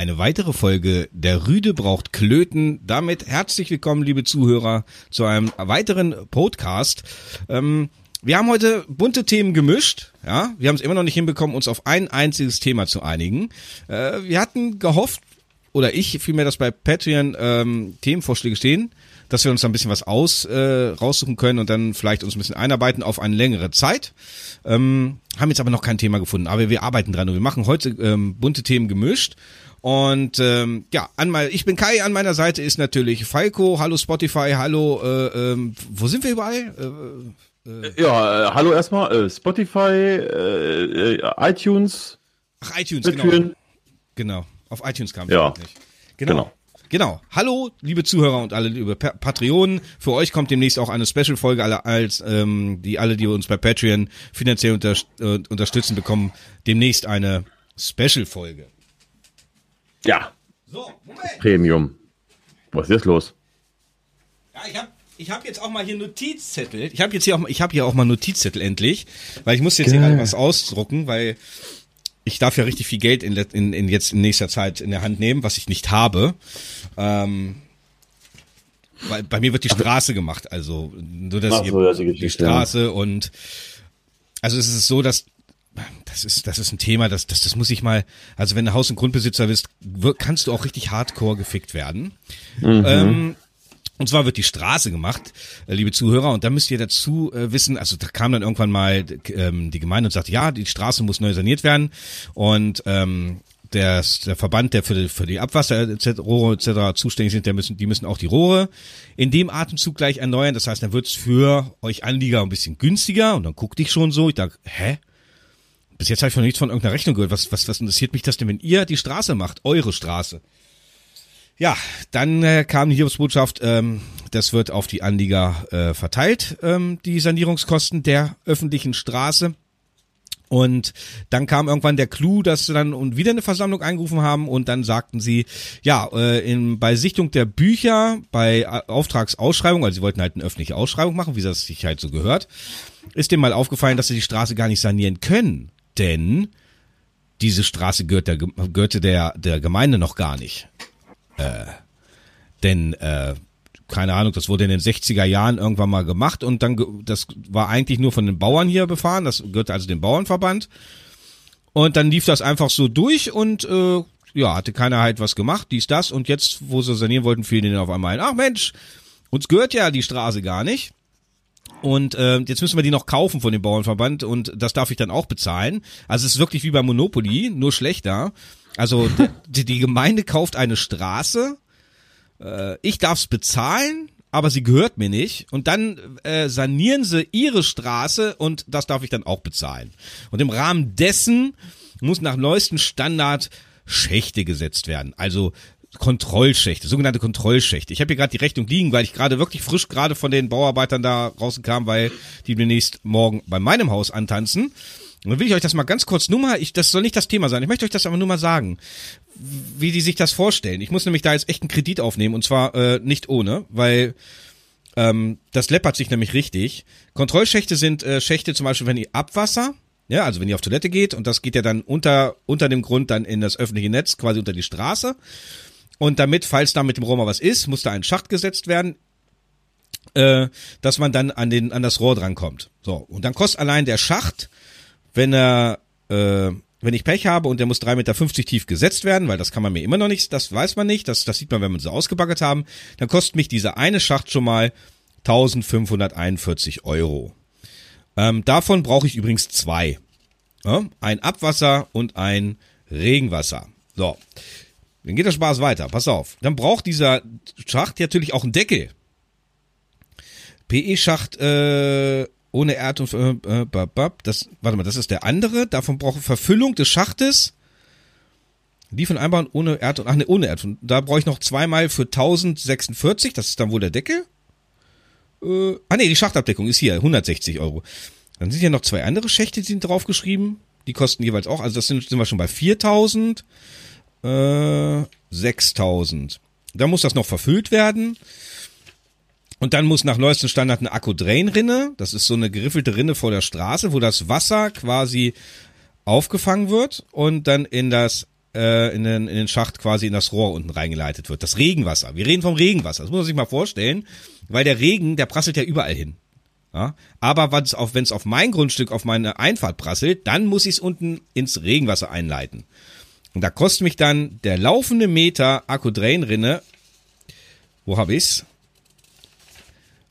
eine weitere Folge Der Rüde braucht Klöten. Damit herzlich willkommen, liebe Zuhörer, zu einem weiteren Podcast. Ähm, wir haben heute bunte Themen gemischt. Ja, wir haben es immer noch nicht hinbekommen, uns auf ein einziges Thema zu einigen. Äh, wir hatten gehofft, oder ich vielmehr, dass bei Patreon ähm, Themenvorschläge stehen, dass wir uns da ein bisschen was aus äh, raussuchen können und dann vielleicht uns ein bisschen einarbeiten auf eine längere Zeit. Ähm, haben jetzt aber noch kein Thema gefunden, aber wir arbeiten dran und wir machen heute ähm, bunte Themen gemischt. Und ähm, ja, an mein, ich bin Kai, an meiner Seite ist natürlich Falco, hallo Spotify, hallo, äh, ähm, wo sind wir überall? Äh, äh, ja, äh, hallo erstmal, äh, Spotify, äh, äh, iTunes. Ach, iTunes, genau. Genau, auf iTunes kam es ja. nicht. Genau. genau. Genau. Hallo, liebe Zuhörer und alle liebe Patreonen. Für euch kommt demnächst auch eine Special-Folge, alle, als ähm, die alle, die uns bei Patreon finanziell unter, äh, unterstützen, bekommen demnächst eine Special-Folge. Ja. So, Moment. Premium. Was ist jetzt los? Ja, ich habe ich hab jetzt auch mal hier Notizzettel. Ich habe jetzt hier auch, ich habe hier auch mal Notizzettel endlich, weil ich muss jetzt Geil. hier was ausdrucken, weil ich darf ja richtig viel Geld in, in, in jetzt in nächster Zeit in der Hand nehmen, was ich nicht habe. Ähm, weil bei mir wird die Straße gemacht, also nur dass so, das die, die Straße ja. und also es ist so, dass das ist das ist ein Thema, das das das muss ich mal. Also wenn du Haus- und Grundbesitzer bist, kannst du auch richtig Hardcore gefickt werden. Mhm. Ähm, und zwar wird die Straße gemacht, äh, liebe Zuhörer, und da müsst ihr dazu äh, wissen, also da kam dann irgendwann mal ähm, die Gemeinde und sagte, ja, die Straße muss neu saniert werden. Und ähm, der, der Verband, der für die, für die Abwasser etc., Rohre etc. zuständig sind, der müssen, die müssen auch die Rohre in dem Atemzug gleich erneuern. Das heißt, dann wird's für euch Anlieger ein bisschen günstiger. Und dann guckte ich schon so, ich dachte, hä? Bis jetzt habe ich von nichts von irgendeiner Rechnung gehört. Was, was, was interessiert mich das denn, wenn ihr die Straße macht, eure Straße? Ja, dann äh, kam die Hiobsbotschaft, ähm, das wird auf die Anlieger äh, verteilt, ähm, die Sanierungskosten der öffentlichen Straße. Und dann kam irgendwann der Clou, dass sie dann und wieder eine Versammlung eingerufen haben und dann sagten sie, ja, äh, in, bei Sichtung der Bücher, bei Auftragsausschreibung, also sie wollten halt eine öffentliche Ausschreibung machen, wie das sich halt so gehört, ist dem mal aufgefallen, dass sie die Straße gar nicht sanieren können, denn diese Straße gehört der, gehörte der, der Gemeinde noch gar nicht. Äh, denn äh, keine Ahnung, das wurde in den 60er Jahren irgendwann mal gemacht und dann, das war eigentlich nur von den Bauern hier befahren, das gehörte also dem Bauernverband. Und dann lief das einfach so durch und äh, ja, hatte keiner halt was gemacht, dies, das. Und jetzt, wo sie sanieren wollten, fiel denen auf einmal ein, ach Mensch, uns gehört ja die Straße gar nicht. Und äh, jetzt müssen wir die noch kaufen von dem Bauernverband und das darf ich dann auch bezahlen. Also es ist wirklich wie bei Monopoly, nur schlechter. Also die, die Gemeinde kauft eine Straße, äh, ich darf's bezahlen, aber sie gehört mir nicht. Und dann äh, sanieren sie ihre Straße und das darf ich dann auch bezahlen. Und im Rahmen dessen muss nach neuestem Standard Schächte gesetzt werden. Also Kontrollschächte, sogenannte Kontrollschächte. Ich habe hier gerade die Rechnung liegen, weil ich gerade wirklich frisch gerade von den Bauarbeitern da rauskam, weil die demnächst morgen bei meinem Haus antanzen. Und dann will ich euch das mal ganz kurz nur mal, ich, das soll nicht das Thema sein, ich möchte euch das aber nur mal sagen, wie die sich das vorstellen. Ich muss nämlich da jetzt echt einen Kredit aufnehmen und zwar äh, nicht ohne, weil ähm, das läppert sich nämlich richtig. Kontrollschächte sind äh, Schächte zum Beispiel, wenn ihr Abwasser, ja, also wenn ihr auf Toilette geht und das geht ja dann unter, unter dem Grund dann in das öffentliche Netz, quasi unter die Straße. Und damit, falls da mit dem Rohr mal was ist, muss da ein Schacht gesetzt werden, äh, dass man dann an den an das Rohr drankommt. So und dann kostet allein der Schacht wenn er, äh, wenn ich Pech habe und der muss 3,50 Meter tief gesetzt werden, weil das kann man mir immer noch nicht, das weiß man nicht, das, das sieht man, wenn man so ausgebaggert haben, dann kostet mich dieser eine Schacht schon mal 1541 Euro. Ähm, davon brauche ich übrigens zwei. Ja? Ein Abwasser und ein Regenwasser. So. Dann geht der Spaß weiter. Pass auf. Dann braucht dieser Schacht natürlich auch einen Deckel. PE-Schacht äh, ohne Erd und äh, äh, das warte mal, das ist der andere. Davon brauche Verfüllung des Schachtes. Die von einbauen ohne Erd und ach ne, ohne Erd. Da brauche ich noch zweimal für 1046, das ist dann wohl der Deckel. Äh, ah ne, die Schachtabdeckung ist hier 160 Euro. Dann sind hier noch zwei andere Schächte, die sind draufgeschrieben. Die kosten jeweils auch, also das sind, sind wir schon bei 4000, äh, 6000. Da muss das noch verfüllt werden. Und dann muss nach neuestem Standard eine Akku-Drain-Rinne, das ist so eine geriffelte Rinne vor der Straße, wo das Wasser quasi aufgefangen wird und dann in das äh, in, den, in den Schacht quasi in das Rohr unten reingeleitet wird. Das Regenwasser. Wir reden vom Regenwasser. Das muss man sich mal vorstellen, weil der Regen, der prasselt ja überall hin. Ja? Aber wenn es auf mein Grundstück, auf meine Einfahrt prasselt, dann muss ich es unten ins Regenwasser einleiten. Und da kostet mich dann der laufende Meter Akku-Drain-Rinne, wo hab ich's?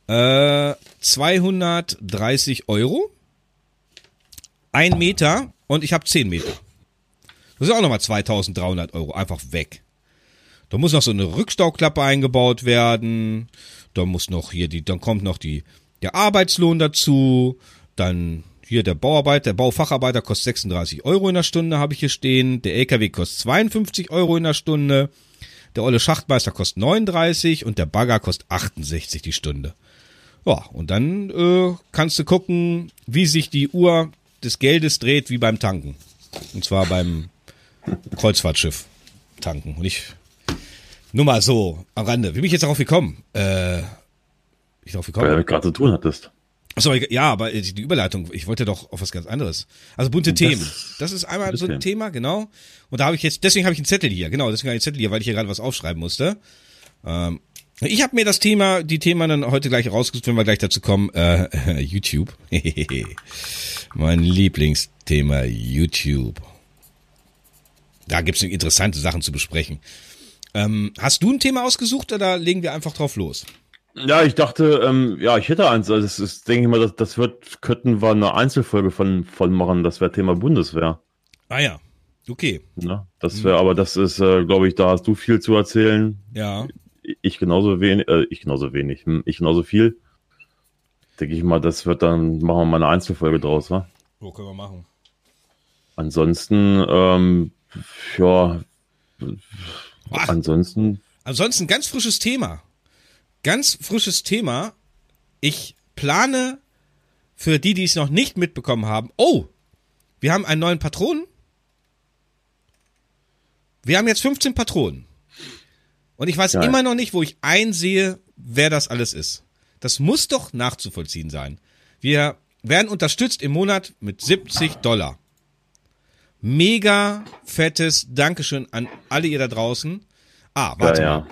Äh, 230 Euro. Ein Meter und ich habe 10 Meter. Das ist auch nochmal 2300 Euro einfach weg. Da muss noch so eine Rückstauklappe eingebaut werden. Da muss noch hier die, dann kommt noch die, der Arbeitslohn dazu. Dann hier der Bauarbeiter, der Baufacharbeiter kostet 36 Euro in der Stunde, habe ich hier stehen. Der LKW kostet 52 Euro in der Stunde. Der olle Schachtmeister kostet 39 und der Bagger kostet 68 die Stunde. Ja, und dann äh, kannst du gucken, wie sich die Uhr des Geldes dreht, wie beim Tanken. Und zwar beim Kreuzfahrtschiff tanken. Und ich, nur mal so am Rande. Wie bin ich jetzt darauf gekommen? Äh, ich darauf gekommen? Weil du gerade zu tun hattest. Achso, ja, aber die Überleitung, ich wollte doch auf was ganz anderes. Also bunte das, Themen. Das ist einmal so ein Thema, genau. Und da habe ich jetzt, deswegen habe ich einen Zettel hier, genau, deswegen habe ich einen Zettel hier, weil ich hier gerade was aufschreiben musste. Ähm, ich habe mir das Thema, die Themen dann heute gleich rausgesucht, wenn wir gleich dazu kommen, äh, YouTube. mein Lieblingsthema, YouTube. Da gibt's interessante Sachen zu besprechen. Ähm, hast du ein Thema ausgesucht oder legen wir einfach drauf los? Ja, ich dachte, ähm, ja, ich hätte eins. Also das ist, denke ich mal, das, das wird, könnten wir eine Einzelfolge von, von machen. Das wäre Thema Bundeswehr. Ah ja, okay. Ja, das wäre, mhm. aber das ist, äh, glaube ich, da hast du viel zu erzählen. Ja. Ich genauso wenig, äh, ich genauso wenig, hm, ich genauso viel. Denke ich mal, das wird dann, machen wir mal eine Einzelfolge draus, wa? Wo können wir machen? Ansonsten, ähm, ja, Ach, ansonsten. Ansonsten ganz frisches Thema. Ganz frisches Thema. Ich plane für die, die es noch nicht mitbekommen haben. Oh, wir haben einen neuen Patronen. Wir haben jetzt 15 Patronen. Und ich weiß Geil. immer noch nicht, wo ich einsehe, wer das alles ist. Das muss doch nachzuvollziehen sein. Wir werden unterstützt im Monat mit 70 Dollar. Mega fettes Dankeschön an alle ihr da draußen. Ah, warte ja, ja. mal.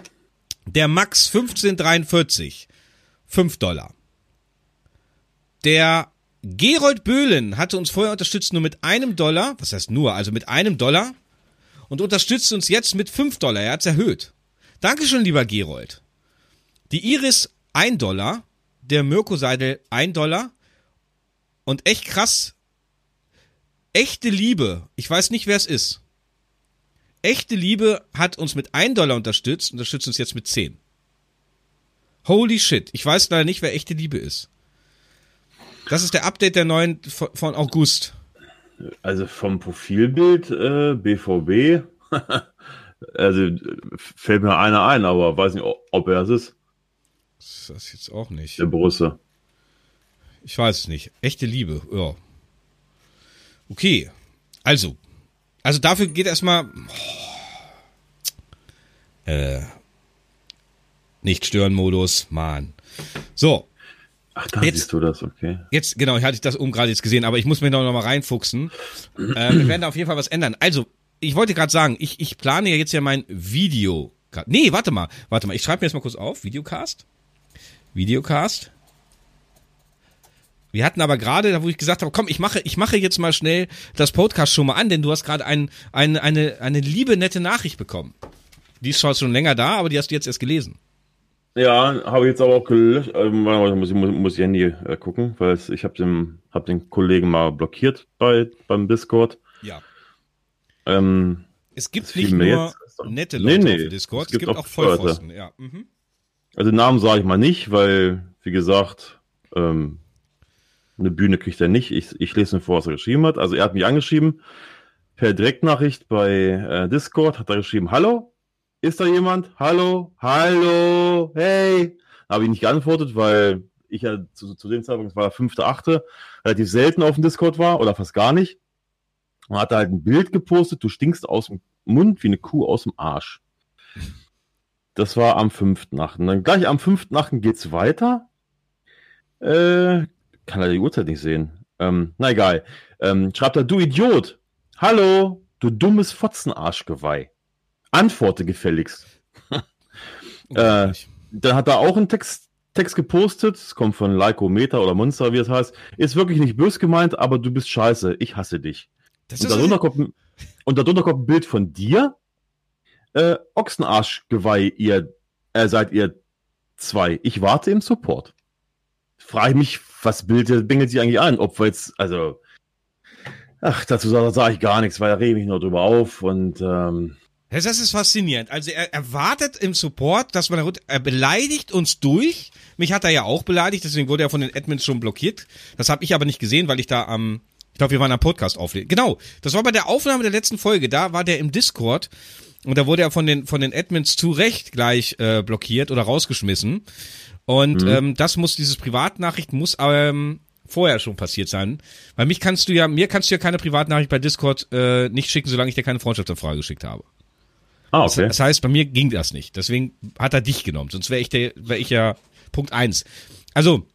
Der Max 1543, 5 Dollar. Der Gerold Böhlen hatte uns vorher unterstützt nur mit einem Dollar, was heißt nur, also mit einem Dollar und unterstützt uns jetzt mit 5 Dollar. Er hat es erhöht. Dankeschön, lieber Gerold. Die Iris 1 Dollar, der Mirko Seidel 1 Dollar und echt krass, echte Liebe, ich weiß nicht, wer es ist. Echte Liebe hat uns mit 1 Dollar unterstützt, unterstützt uns jetzt mit 10. Holy shit, ich weiß leider nicht, wer echte Liebe ist. Das ist der Update der neuen von August. Also vom Profilbild äh, BVB, also fällt mir einer ein, aber weiß nicht, ob er es ist. Das ist jetzt auch nicht. Der Borusse. Ich weiß es nicht. Echte Liebe, ja. Okay. Also. Also dafür geht erstmal. Oh, äh, nicht stören Modus, Mann. So. Ach, da jetzt, siehst du das, okay. Jetzt, genau, ich hatte das oben gerade jetzt gesehen, aber ich muss mir noch, noch mal reinfuchsen. äh, wir werden da auf jeden Fall was ändern. Also, ich wollte gerade sagen, ich, ich plane ja jetzt ja mein Video. Nee, warte mal, warte mal, ich schreibe mir jetzt mal kurz auf. Videocast. Videocast. Wir hatten aber gerade, wo ich gesagt habe, komm, ich mache, ich mache jetzt mal schnell das Podcast schon mal an, denn du hast gerade ein, ein, eine, eine liebe, nette Nachricht bekommen. Die ist zwar schon länger da, aber die hast du jetzt erst gelesen. Ja, habe ich jetzt aber auch gelöscht. Ähm, muss, muss, muss ich Handy äh, gucken, weil ich habe den, hab den Kollegen mal blockiert bei, beim Discord. Ja. Ähm, es gibt nicht nur nette Leute nee, nee, auf Discord, es gibt, es gibt auch Vollpfosten. Ja. Mhm. Also Namen sage ich mal nicht, weil, wie gesagt, ähm, eine Bühne kriegt er nicht. Ich, ich lese nur vor, was er geschrieben hat. Also er hat mich angeschrieben per Direktnachricht bei äh, Discord, hat er geschrieben, hallo, ist da jemand? Hallo, hallo, hey. Habe ich nicht geantwortet, weil ich ja zu, zu dem Zeitpunkt, es war der fünfte, achte, relativ selten auf dem Discord war oder fast gar nicht. Und hat da halt ein Bild gepostet, du stinkst aus dem Mund wie eine Kuh aus dem Arsch. Das war am fünften Achten. Dann gleich am fünften Achten geht's weiter. Äh, kann er die Uhrzeit nicht sehen. Ähm, na egal. Ähm, schreibt er, du Idiot. Hallo. du dummes Fotzenarschgeweih. Antworte gefälligst. äh, dann hat er auch einen Text, Text gepostet, es kommt von Lycometer oder Monster, wie es heißt. Ist wirklich nicht bös gemeint, aber du bist scheiße, ich hasse dich. Das und, darunter kommt ein, und darunter kommt ein Bild von dir. Äh, Ochsenarschgeweih, ihr äh, seid ihr zwei. Ich warte im Support. Frage mich, was bildet, bingelt sie eigentlich an? Ob wir jetzt, also, ach, dazu sage sag ich gar nichts, weil da rege ich mich nur drüber auf und ähm, das ist faszinierend. Also er erwartet im Support, dass man er beleidigt uns durch. Mich hat er ja auch beleidigt, deswegen wurde er von den Admins schon blockiert. Das habe ich aber nicht gesehen, weil ich da am, ich glaube, wir waren am Podcast aufnehmen. Genau, das war bei der Aufnahme der letzten Folge. Da war der im Discord und da wurde er von den von den Admins zu Recht gleich äh, blockiert oder rausgeschmissen. Und mhm. ähm, das muss dieses Privatnachricht muss ähm, vorher schon passiert sein. Weil mich kannst du ja mir kannst du ja keine Privatnachricht bei Discord äh, nicht schicken, solange ich dir keine Freundschaftsanfrage geschickt habe. Ah, okay. Das, heißt, bei mir ging das nicht. Deswegen hat er dich genommen. Sonst wäre ich, der, wär ich ja Punkt eins. Also,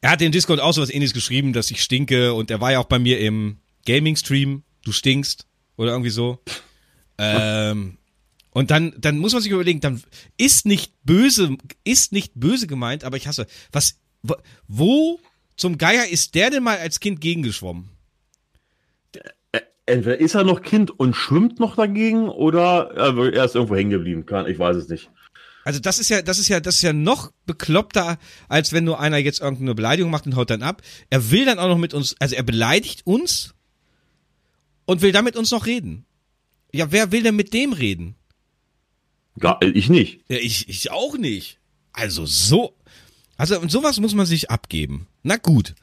er hat in Discord auch so was ähnliches geschrieben, dass ich stinke und er war ja auch bei mir im Gaming-Stream. Du stinkst oder irgendwie so. ähm, und dann, dann muss man sich überlegen, dann ist nicht böse, ist nicht böse gemeint, aber ich hasse, was, wo zum Geier ist der denn mal als Kind gegengeschwommen? entweder ist er noch Kind und schwimmt noch dagegen oder er ist irgendwo hängen geblieben. Ich weiß es nicht. Also das ist ja, das ist ja, das ist ja noch bekloppter, als wenn nur einer jetzt irgendeine Beleidigung macht und haut dann ab. Er will dann auch noch mit uns, also er beleidigt uns und will dann mit uns noch reden. Ja, wer will denn mit dem reden? Gar, ich nicht. Ja, ich, ich auch nicht. Also so, also und sowas muss man sich abgeben. Na gut,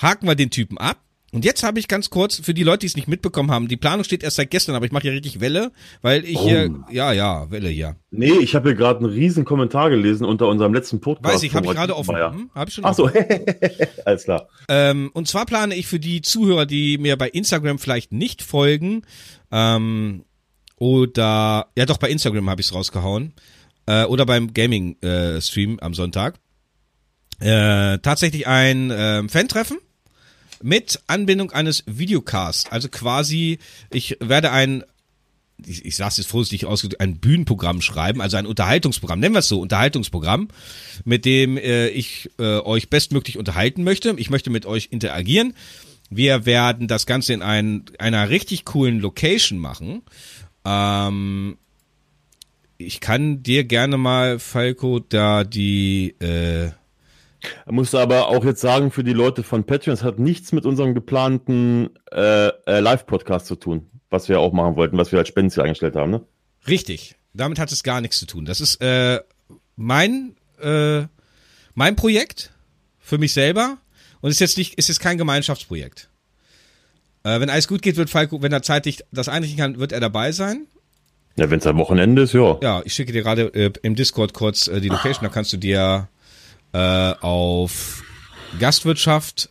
haken wir den Typen ab. Und jetzt habe ich ganz kurz, für die Leute, die es nicht mitbekommen haben, die Planung steht erst seit gestern, aber ich mache hier richtig Welle, weil ich oh. hier, ja, ja, Welle hier. Nee, ich habe hier gerade einen riesen Kommentar gelesen unter unserem letzten Podcast. Weiß ich, habe ich gerade offen. Hm, hab ich schon Ach so, alles klar. Ähm, und zwar plane ich für die Zuhörer, die mir bei Instagram vielleicht nicht folgen, ähm, oder, ja doch, bei Instagram habe ich es rausgehauen, äh, oder beim Gaming-Stream äh, am Sonntag, äh, tatsächlich ein äh, Fan-Treffen mit Anbindung eines Videocasts. Also quasi, ich werde ein ich, ich sage es jetzt vorsichtig ausgedrückt, ein Bühnenprogramm schreiben, also ein Unterhaltungsprogramm, nennen wir es so, Unterhaltungsprogramm, mit dem äh, ich äh, euch bestmöglich unterhalten möchte. Ich möchte mit euch interagieren. Wir werden das Ganze in ein, einer richtig coolen Location machen. Ähm, ich kann dir gerne mal, Falco, da die äh, er musste aber auch jetzt sagen, für die Leute von Patreon, es hat nichts mit unserem geplanten äh, äh, Live-Podcast zu tun, was wir auch machen wollten, was wir als Spendenziel eingestellt haben, ne? Richtig. Damit hat es gar nichts zu tun. Das ist äh, mein, äh, mein Projekt für mich selber und ist jetzt nicht, ist jetzt kein Gemeinschaftsprojekt. Äh, wenn alles gut geht, wird Falco, wenn er zeitlich das einrichten kann, wird er dabei sein. Ja, wenn es am Wochenende ist, ja. Ja, ich schicke dir gerade äh, im Discord kurz äh, die Location, da kannst du dir äh, auf Gastwirtschaft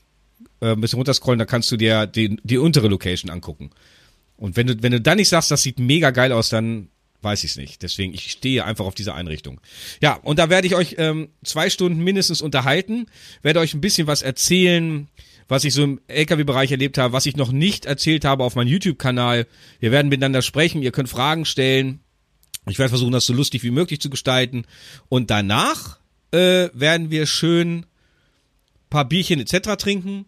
äh, ein bisschen runterscrollen, da kannst du dir die, die untere Location angucken. Und wenn du, wenn du dann nicht sagst, das sieht mega geil aus, dann weiß ich es nicht. Deswegen, ich stehe einfach auf dieser Einrichtung. Ja, und da werde ich euch ähm, zwei Stunden mindestens unterhalten, werde euch ein bisschen was erzählen, was ich so im LKW-Bereich erlebt habe, was ich noch nicht erzählt habe auf meinem YouTube-Kanal. Wir werden miteinander sprechen, ihr könnt Fragen stellen. Ich werde versuchen, das so lustig wie möglich zu gestalten. Und danach äh, werden wir schön paar Bierchen etc. trinken,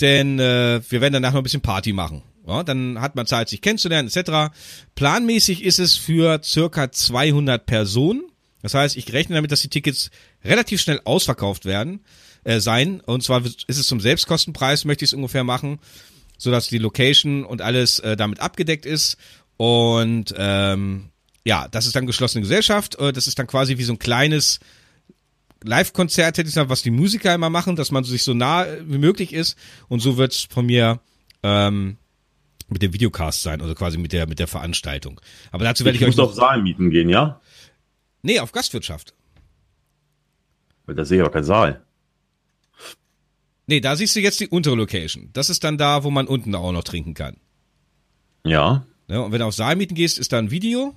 denn äh, wir werden danach noch ein bisschen Party machen. Ja, dann hat man Zeit, sich kennenzulernen etc. Planmäßig ist es für circa 200 Personen. Das heißt, ich rechne damit, dass die Tickets relativ schnell ausverkauft werden äh, sein. Und zwar ist es zum Selbstkostenpreis, möchte ich es ungefähr machen, so dass die Location und alles äh, damit abgedeckt ist. Und ähm, ja, das ist dann geschlossene Gesellschaft. Äh, das ist dann quasi wie so ein kleines Live-Konzert, hätte ich gesagt, was die Musiker immer machen, dass man sich so nah wie möglich ist. Und so wird's von mir ähm, mit dem Videocast sein, also quasi mit der mit der Veranstaltung. Aber dazu werde ich, ich euch. Du musst auf Saal mieten gehen, ja? Nee, auf Gastwirtschaft. Da sehe ich aber keinen Saal. Nee, da siehst du jetzt die untere Location. Das ist dann da, wo man unten auch noch trinken kann. Ja. ja und wenn du auf Saal mieten gehst, ist da ein Video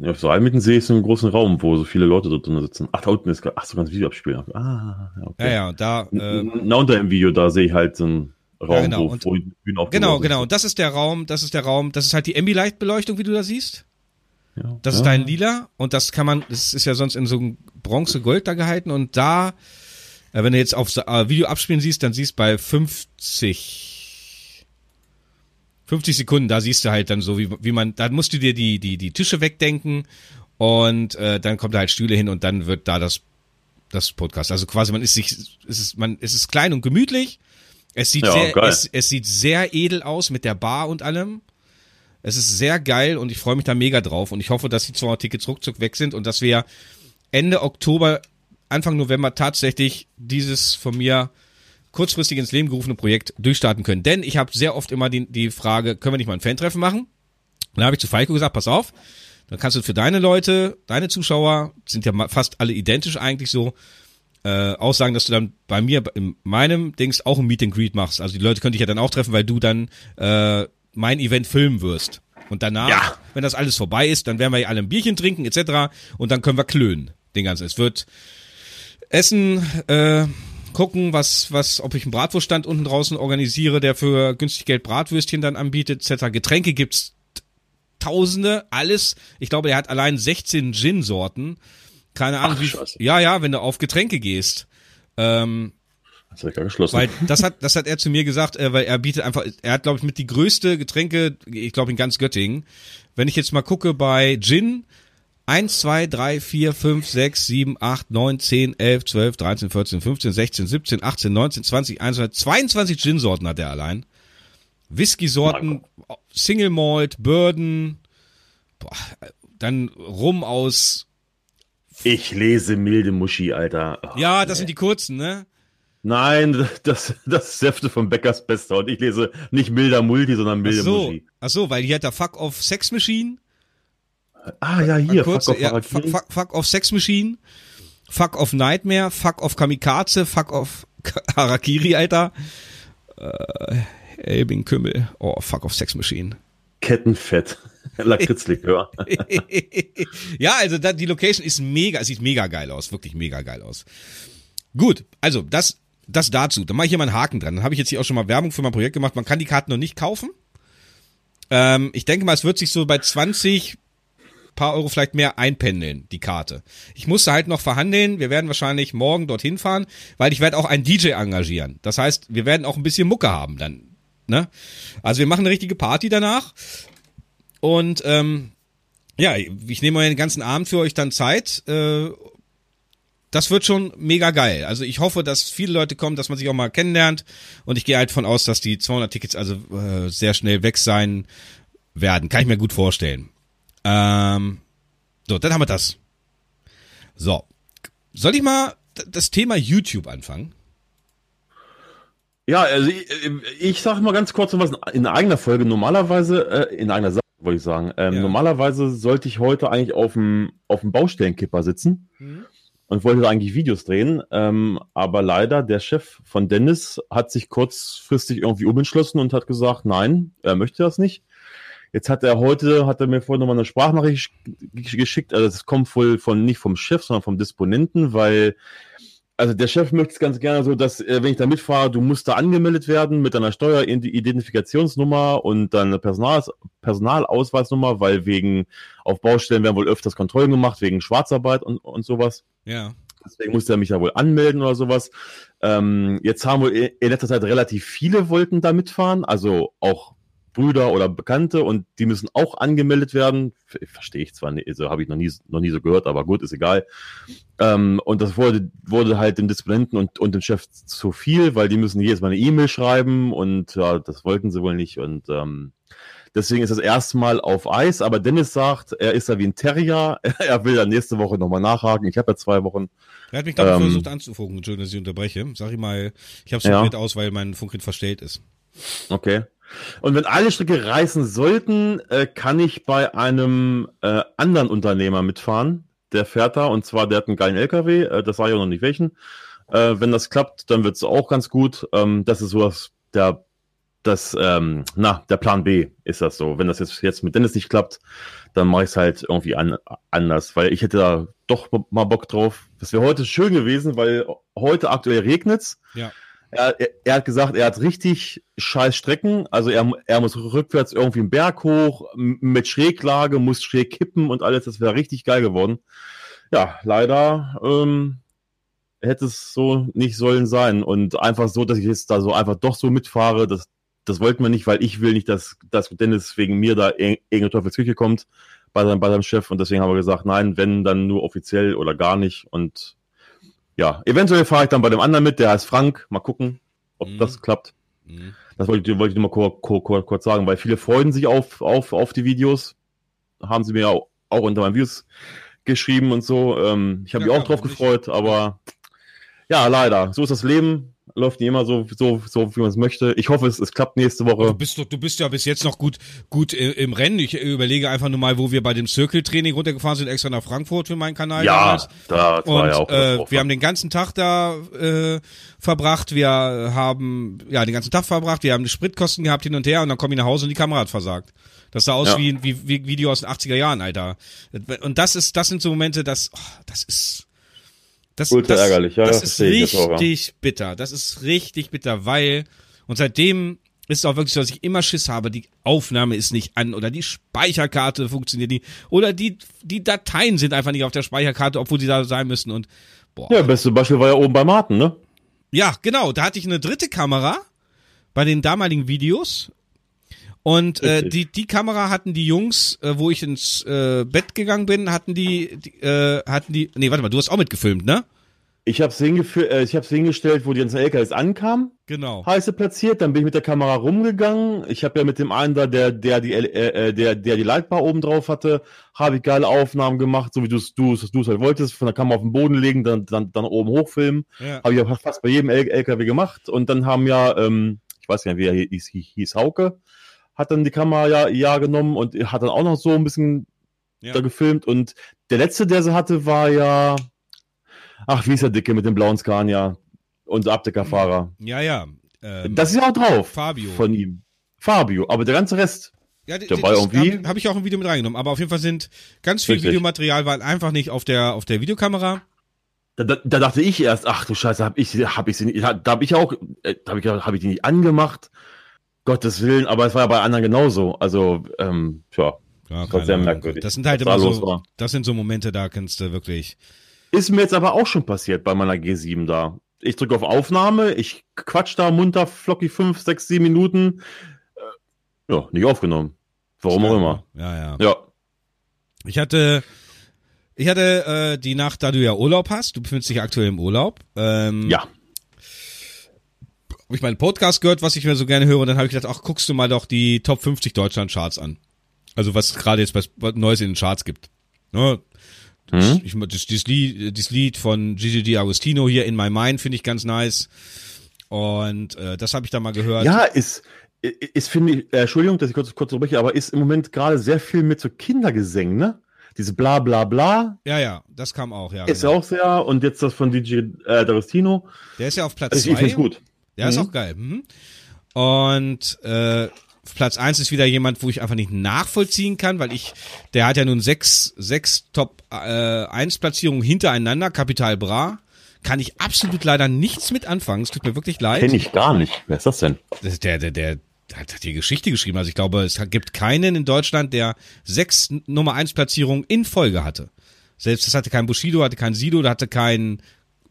ja, auf einem See ist so ein großen Raum, wo so viele Leute dort drin sitzen. Ach, da unten ist, ach, so ganz Video abspielen. Ah, okay. Ja, ja, da, äh, Na, unter dem Video, da sehe ich halt so ein Raum, Ja, genau. wo, Und- wo die Bühne aufgebaut Genau, ist. genau. Und das ist der Raum, das ist der Raum, das ist halt die Ambilight-Beleuchtung, wie du da siehst. Ja. Das ist ja. dein Lila und das kann man, das ist ja sonst in so einem Bronze-Gold da gehalten und da, wenn du jetzt auf äh, Video abspielen siehst, dann siehst bei 50, 50 Sekunden, da siehst du halt dann so, wie, wie man, da musst du dir die, die, die Tische wegdenken und äh, dann kommt da halt Stühle hin und dann wird da das, das Podcast. Also quasi man ist sich, es ist, man, es ist klein und gemütlich. Es sieht Ja, sehr, es, es sieht sehr edel aus mit der Bar und allem. Es ist sehr geil und ich freue mich da mega drauf und ich hoffe, dass die 200 Tickets ruckzuck weg sind und dass wir Ende Oktober, Anfang November tatsächlich dieses von mir kurzfristig ins Leben gerufene Projekt durchstarten können. Denn ich habe sehr oft immer die, die Frage, können wir nicht mal ein Fan-Treffen machen? Und dann habe ich zu Falco gesagt, pass auf, dann kannst du für deine Leute, deine Zuschauer, sind ja fast alle identisch eigentlich so, äh, aussagen, dass du dann bei mir in meinem Dings auch ein Meet and Greet machst. Also die Leute könnte ich ja dann auch treffen, weil du dann äh, mein Event filmen wirst. Und danach, Ja. wenn das alles vorbei ist, dann werden wir ja alle ein Bierchen trinken etc. Und dann können wir klönen. Den ganzen. Es wird Essen, äh, gucken, was, was, ob ich einen Bratwurststand unten draußen organisiere, der für günstig Geld Bratwürstchen dann anbietet, etc. Getränke gibt's Tausende, alles. Ich glaube, er hat allein 16 Gin-Sorten. Keine Ahnung, Ach, wie. Scheiße. Ja, ja, wenn du auf Getränke gehst. Ähm, Das hat ja geschlossen. weil das hat, das hat er zu mir gesagt, äh, weil er bietet einfach, er hat, glaube ich, mit die größte Getränke, ich glaube in ganz Göttingen. Wenn ich jetzt mal gucke bei Gin, 1, 2, 3, 4, 5, 6, 7, 8, 9, 10, 11, 12, 13, 14, 15, 16, 17, 18, 19, 20, 21, 22 Gin-Sorten hat er allein. Whisky-Sorten, Single Malt, Bourbon, boah, dann Rum aus, ich lese milde Muschi, Alter. Oh, ja, das sind die kurzen, ne? Nein, das, das ist Säfte von Beckers Bester und ich lese nicht milder Multi, sondern Ach milde so, Muschi. ach so, weil hier hat der Fuck of Sex Machine. Ah ja, hier, Kurz, fuck off ja, fuck, fuck, fuck of Sex Machine, Fuck of Nightmare, Fuck of Kamikaze, Fuck of Harakiri, Alter. Äh, Elbing Kümmel. Oh, Fuck of Sex Machine. Kettenfett. Lakritzlikör. ja, also da, die Location ist mega, es sieht mega geil aus, wirklich mega geil aus. Gut, also das, das dazu. Dann mache ich hier mal einen Haken dran. Dann habe ich jetzt hier auch schon mal Werbung für mein Projekt gemacht. Man kann die Karten noch nicht kaufen. Ähm, ich denke mal, es wird sich so bei 20 paar Euro vielleicht mehr einpendeln, die Karte. Ich musste halt noch verhandeln. Wir werden wahrscheinlich morgen dorthin fahren, weil ich werde auch einen DJ engagieren. Das heißt, wir werden auch ein bisschen Mucke haben dann. Ne? Also wir machen eine richtige Party danach. Und ähm, ja, ich nehme mal den ganzen Abend für euch dann Zeit. Äh, das wird schon mega geil. Also ich hoffe, dass viele Leute kommen, dass man sich auch mal kennenlernt. Und ich gehe halt von aus, dass die 200 Tickets also äh, sehr schnell weg sein werden. Kann ich mir gut vorstellen. Ähm, so, dann haben wir das. So. Soll ich mal das Thema YouTube anfangen? Ja, also ich, ich sage mal ganz kurz was in eigener Folge. Normalerweise, äh, in eigener Sache wollte ich sagen, ähm, Ja. normalerweise sollte ich heute eigentlich auf dem auf dem Baustellenkipper sitzen und wollte da eigentlich Videos drehen. Ähm, aber leider, der Chef von Dennis hat sich kurzfristig irgendwie umentschlossen und hat gesagt, nein, er möchte das nicht. Jetzt hat er heute, hat er mir vorhin nochmal eine Sprachnachricht gesch- geschickt. Also das kommt wohl von nicht vom Chef, sondern vom Disponenten, weil also der Chef möchte es ganz gerne so, dass äh, wenn ich da mitfahre, du musst da angemeldet werden mit deiner Steueridentifikationsnummer und deiner Personal Personalausweisnummer, weil wegen auf Baustellen werden wohl öfters Kontrollen gemacht wegen Schwarzarbeit und, und sowas. Ja. Deswegen musste er mich ja wohl anmelden oder sowas. Ähm, jetzt haben wohl in letzter Zeit relativ viele wollten da mitfahren, also auch Brüder oder Bekannte und die müssen auch angemeldet werden. Ver- Verstehe ich zwar nicht, also habe ich noch nie, noch nie so gehört, aber gut, ist egal. Ähm, und das wurde, wurde halt dem Disponenten und, und dem Chef zu viel, weil die müssen jedes Mal eine E-Mail schreiben und ja, das wollten sie wohl nicht und ähm, Deswegen ist das erstmal auf Eis, aber Dennis sagt, er ist da wie ein Terrier. Er will dann nächste Woche nochmal nachhaken. Ich habe ja zwei Wochen. Er hat mich, ich, Ähm. versucht anzufunken. Entschuldigung, dass ich unterbreche. Sag ich mal, ich habe Ja. Funkgerät aus, weil mein Funkgerät verstellt ist. Okay. Und wenn alle Stricke reißen sollten, äh, kann ich bei einem äh, anderen Unternehmer mitfahren. Der fährt da und zwar, der hat einen geilen LKW, äh, das sage ich auch noch nicht welchen. Äh, wenn das klappt, dann wird es auch ganz gut. Ähm, das ist so was, der, das, ähm, na, der Plan B ist das so. Wenn das jetzt, jetzt mit Dennis nicht klappt, dann mache ich es halt irgendwie an, anders, weil ich hätte da doch mal Bock drauf. Das wäre heute schön gewesen, weil heute aktuell regnet's. Ja. Er, er, hat gesagt, er hat richtig scheiß Strecken. Also er, er muss rückwärts irgendwie einen Berg hoch, mit Schräglage, muss schräg kippen und alles. Das wäre richtig geil geworden. Ja, leider ähm, hätte es so nicht sollen sein. Und einfach so, dass ich jetzt da so einfach doch so mitfahre, das, das wollten wir nicht, weil ich will nicht, dass, dass Dennis wegen mir da irgendeine Teufelsküche kommt bei seinem, bei seinem Chef. Und deswegen haben wir gesagt, nein, wenn, dann nur offiziell oder gar nicht. Und ja, eventuell fahre ich dann bei dem anderen mit, der heißt Frank. Mal gucken, ob mhm. das klappt. Mhm. Das wollte ich, wollte ich nur mal kurz, kurz, kurz sagen, weil viele freuen sich auf, auf, auf die Videos. Haben sie mir auch, auch unter meinen Videos geschrieben und so. Ähm, ich habe ja, mich auch drauf gefreut, aber ja, leider. So ist das Leben läuft nicht immer so, so, so wie man es möchte. Ich hoffe, es, es klappt nächste Woche. Du bist, du bist ja bis jetzt noch gut, gut im Rennen. Ich überlege einfach nur mal, wo wir bei dem Circle-Training runtergefahren sind, extra nach Frankfurt für meinen Kanal. Ja, damals. da war Und, ja auch. Äh, wir haben den ganzen Tag da äh, verbracht. Wir haben ja den ganzen Tag verbracht. Wir haben die Spritkosten gehabt hin und her und dann komme ich nach Hause und die Kamera hat versagt. Das sah aus ja. wie, wie, wie Video aus den 80er Jahren, Alter. Und das ist, das sind so Momente, das, oh, das ist das, Ultra das, ärgerlich, ja. Das, das ist richtig bitter. Das ist richtig bitter, weil, und seitdem ist es auch wirklich so, dass ich immer Schiss habe, die Aufnahme ist nicht an oder die Speicherkarte funktioniert nicht oder die, die Dateien sind einfach nicht auf der Speicherkarte, obwohl sie da sein müssen und boah. Ja, beste Beispiel war ja oben bei Martin, ne? Ja, genau. Da hatte ich eine dritte Kamera bei den damaligen Videos und äh, die, die Kamera hatten die Jungs, äh, wo ich ins äh, Bett gegangen bin, hatten die, die äh, hatten die. Nee, warte mal, du hast auch mitgefilmt, ne? Ich habe es äh, ich hab's hingestellt, wo die ganzen LKWs ankamen. Genau. Heiße platziert, dann bin ich mit der Kamera rumgegangen. Ich habe ja mit dem einen da, der, der die, äh, äh, der, der die Leitbar oben drauf hatte, habe ich geile Aufnahmen gemacht, so wie du es du, du halt wolltest, von der Kamera auf den Boden legen, dann, dann, dann oben hochfilmen. Ja. Habe ich ja fast bei jedem LKW gemacht. Und dann haben ja, ähm, ich weiß gar nicht, wie er hieß, hieß Hauke, hat dann die Kamera ja, ja genommen und hat dann auch noch so ein bisschen ja. da gefilmt. Und der letzte, der sie hatte, war ja, ach, wie ist der Dicke mit dem blauen Scania? Unser Abdeckerfahrer. Ja, ja. Ähm, das ist ja auch drauf. Fabio. Von ihm. Fabio. Aber der ganze Rest. Ja, der war irgendwie. Habe hab ich auch ein Video mit reingenommen. Aber auf jeden Fall sind ganz viel Richtig. Videomaterial war einfach nicht auf der, auf der Videokamera. Da, da, da, dachte ich erst, ach du Scheiße, hab ich, hab ich sie nicht, da habe ich auch, äh, habe ich, hab ich die nicht angemacht. Gottes Willen, aber es war ja bei anderen genauso. Also, ähm, tja, ja, das war sehr merkwürdig. Das sind halt immer so, das sind so Momente, da kannst du wirklich. Ist mir jetzt aber auch schon passiert bei meiner G7 da. Ich drücke auf Aufnahme, ich quatsch da munter, flocky fünf, sechs, sieben Minuten. Äh, ja, nicht aufgenommen. Warum auch immer. Ja, ja. Ja. Ich hatte, ich hatte äh, die Nacht, da du ja Urlaub hast, du befindest dich aktuell im Urlaub. Ähm, ja habe ich meinen Podcast gehört, was ich mir so gerne höre, und dann habe ich gedacht, ach, guckst du mal doch die Top 50 Deutschland Charts an. Also was gerade jetzt was Neues in den Charts gibt. Ne? Mhm. Ich, das, das, Lied, das Lied von Gigi D'Agostino hier in My Mind finde ich ganz nice. Und äh, das habe ich da mal gehört. Ja, ist, ist finde ich, äh, Entschuldigung, dass ich kurz, kurz unterbreche, aber ist im Moment gerade sehr viel mit so Kindergesängen, ne? Diese bla bla bla. Ja, ja, das kam auch, ja. Ist genau. auch sehr, und jetzt das von DJ äh, D'Agostino. Der ist ja auf Platz 2. Also ich, ich gut. Der mhm. ist auch geil. Mhm. Und äh, Platz eins ist wieder jemand, wo ich einfach nicht nachvollziehen kann, weil ich, der hat ja nun sechs, sechs Top äh, 1 Platzierungen hintereinander, Kapital Bra. Kann ich absolut leider nichts mit anfangen. Es tut mir wirklich leid. Kenn ich gar nicht. Wer ist das denn? Das ist der, der, der, hat die Geschichte geschrieben. Also ich glaube, es gibt keinen in Deutschland, der sechs Nummer eins Platzierungen in Folge hatte. Selbst das hatte kein Bushido, hatte kein Sido, hatte kein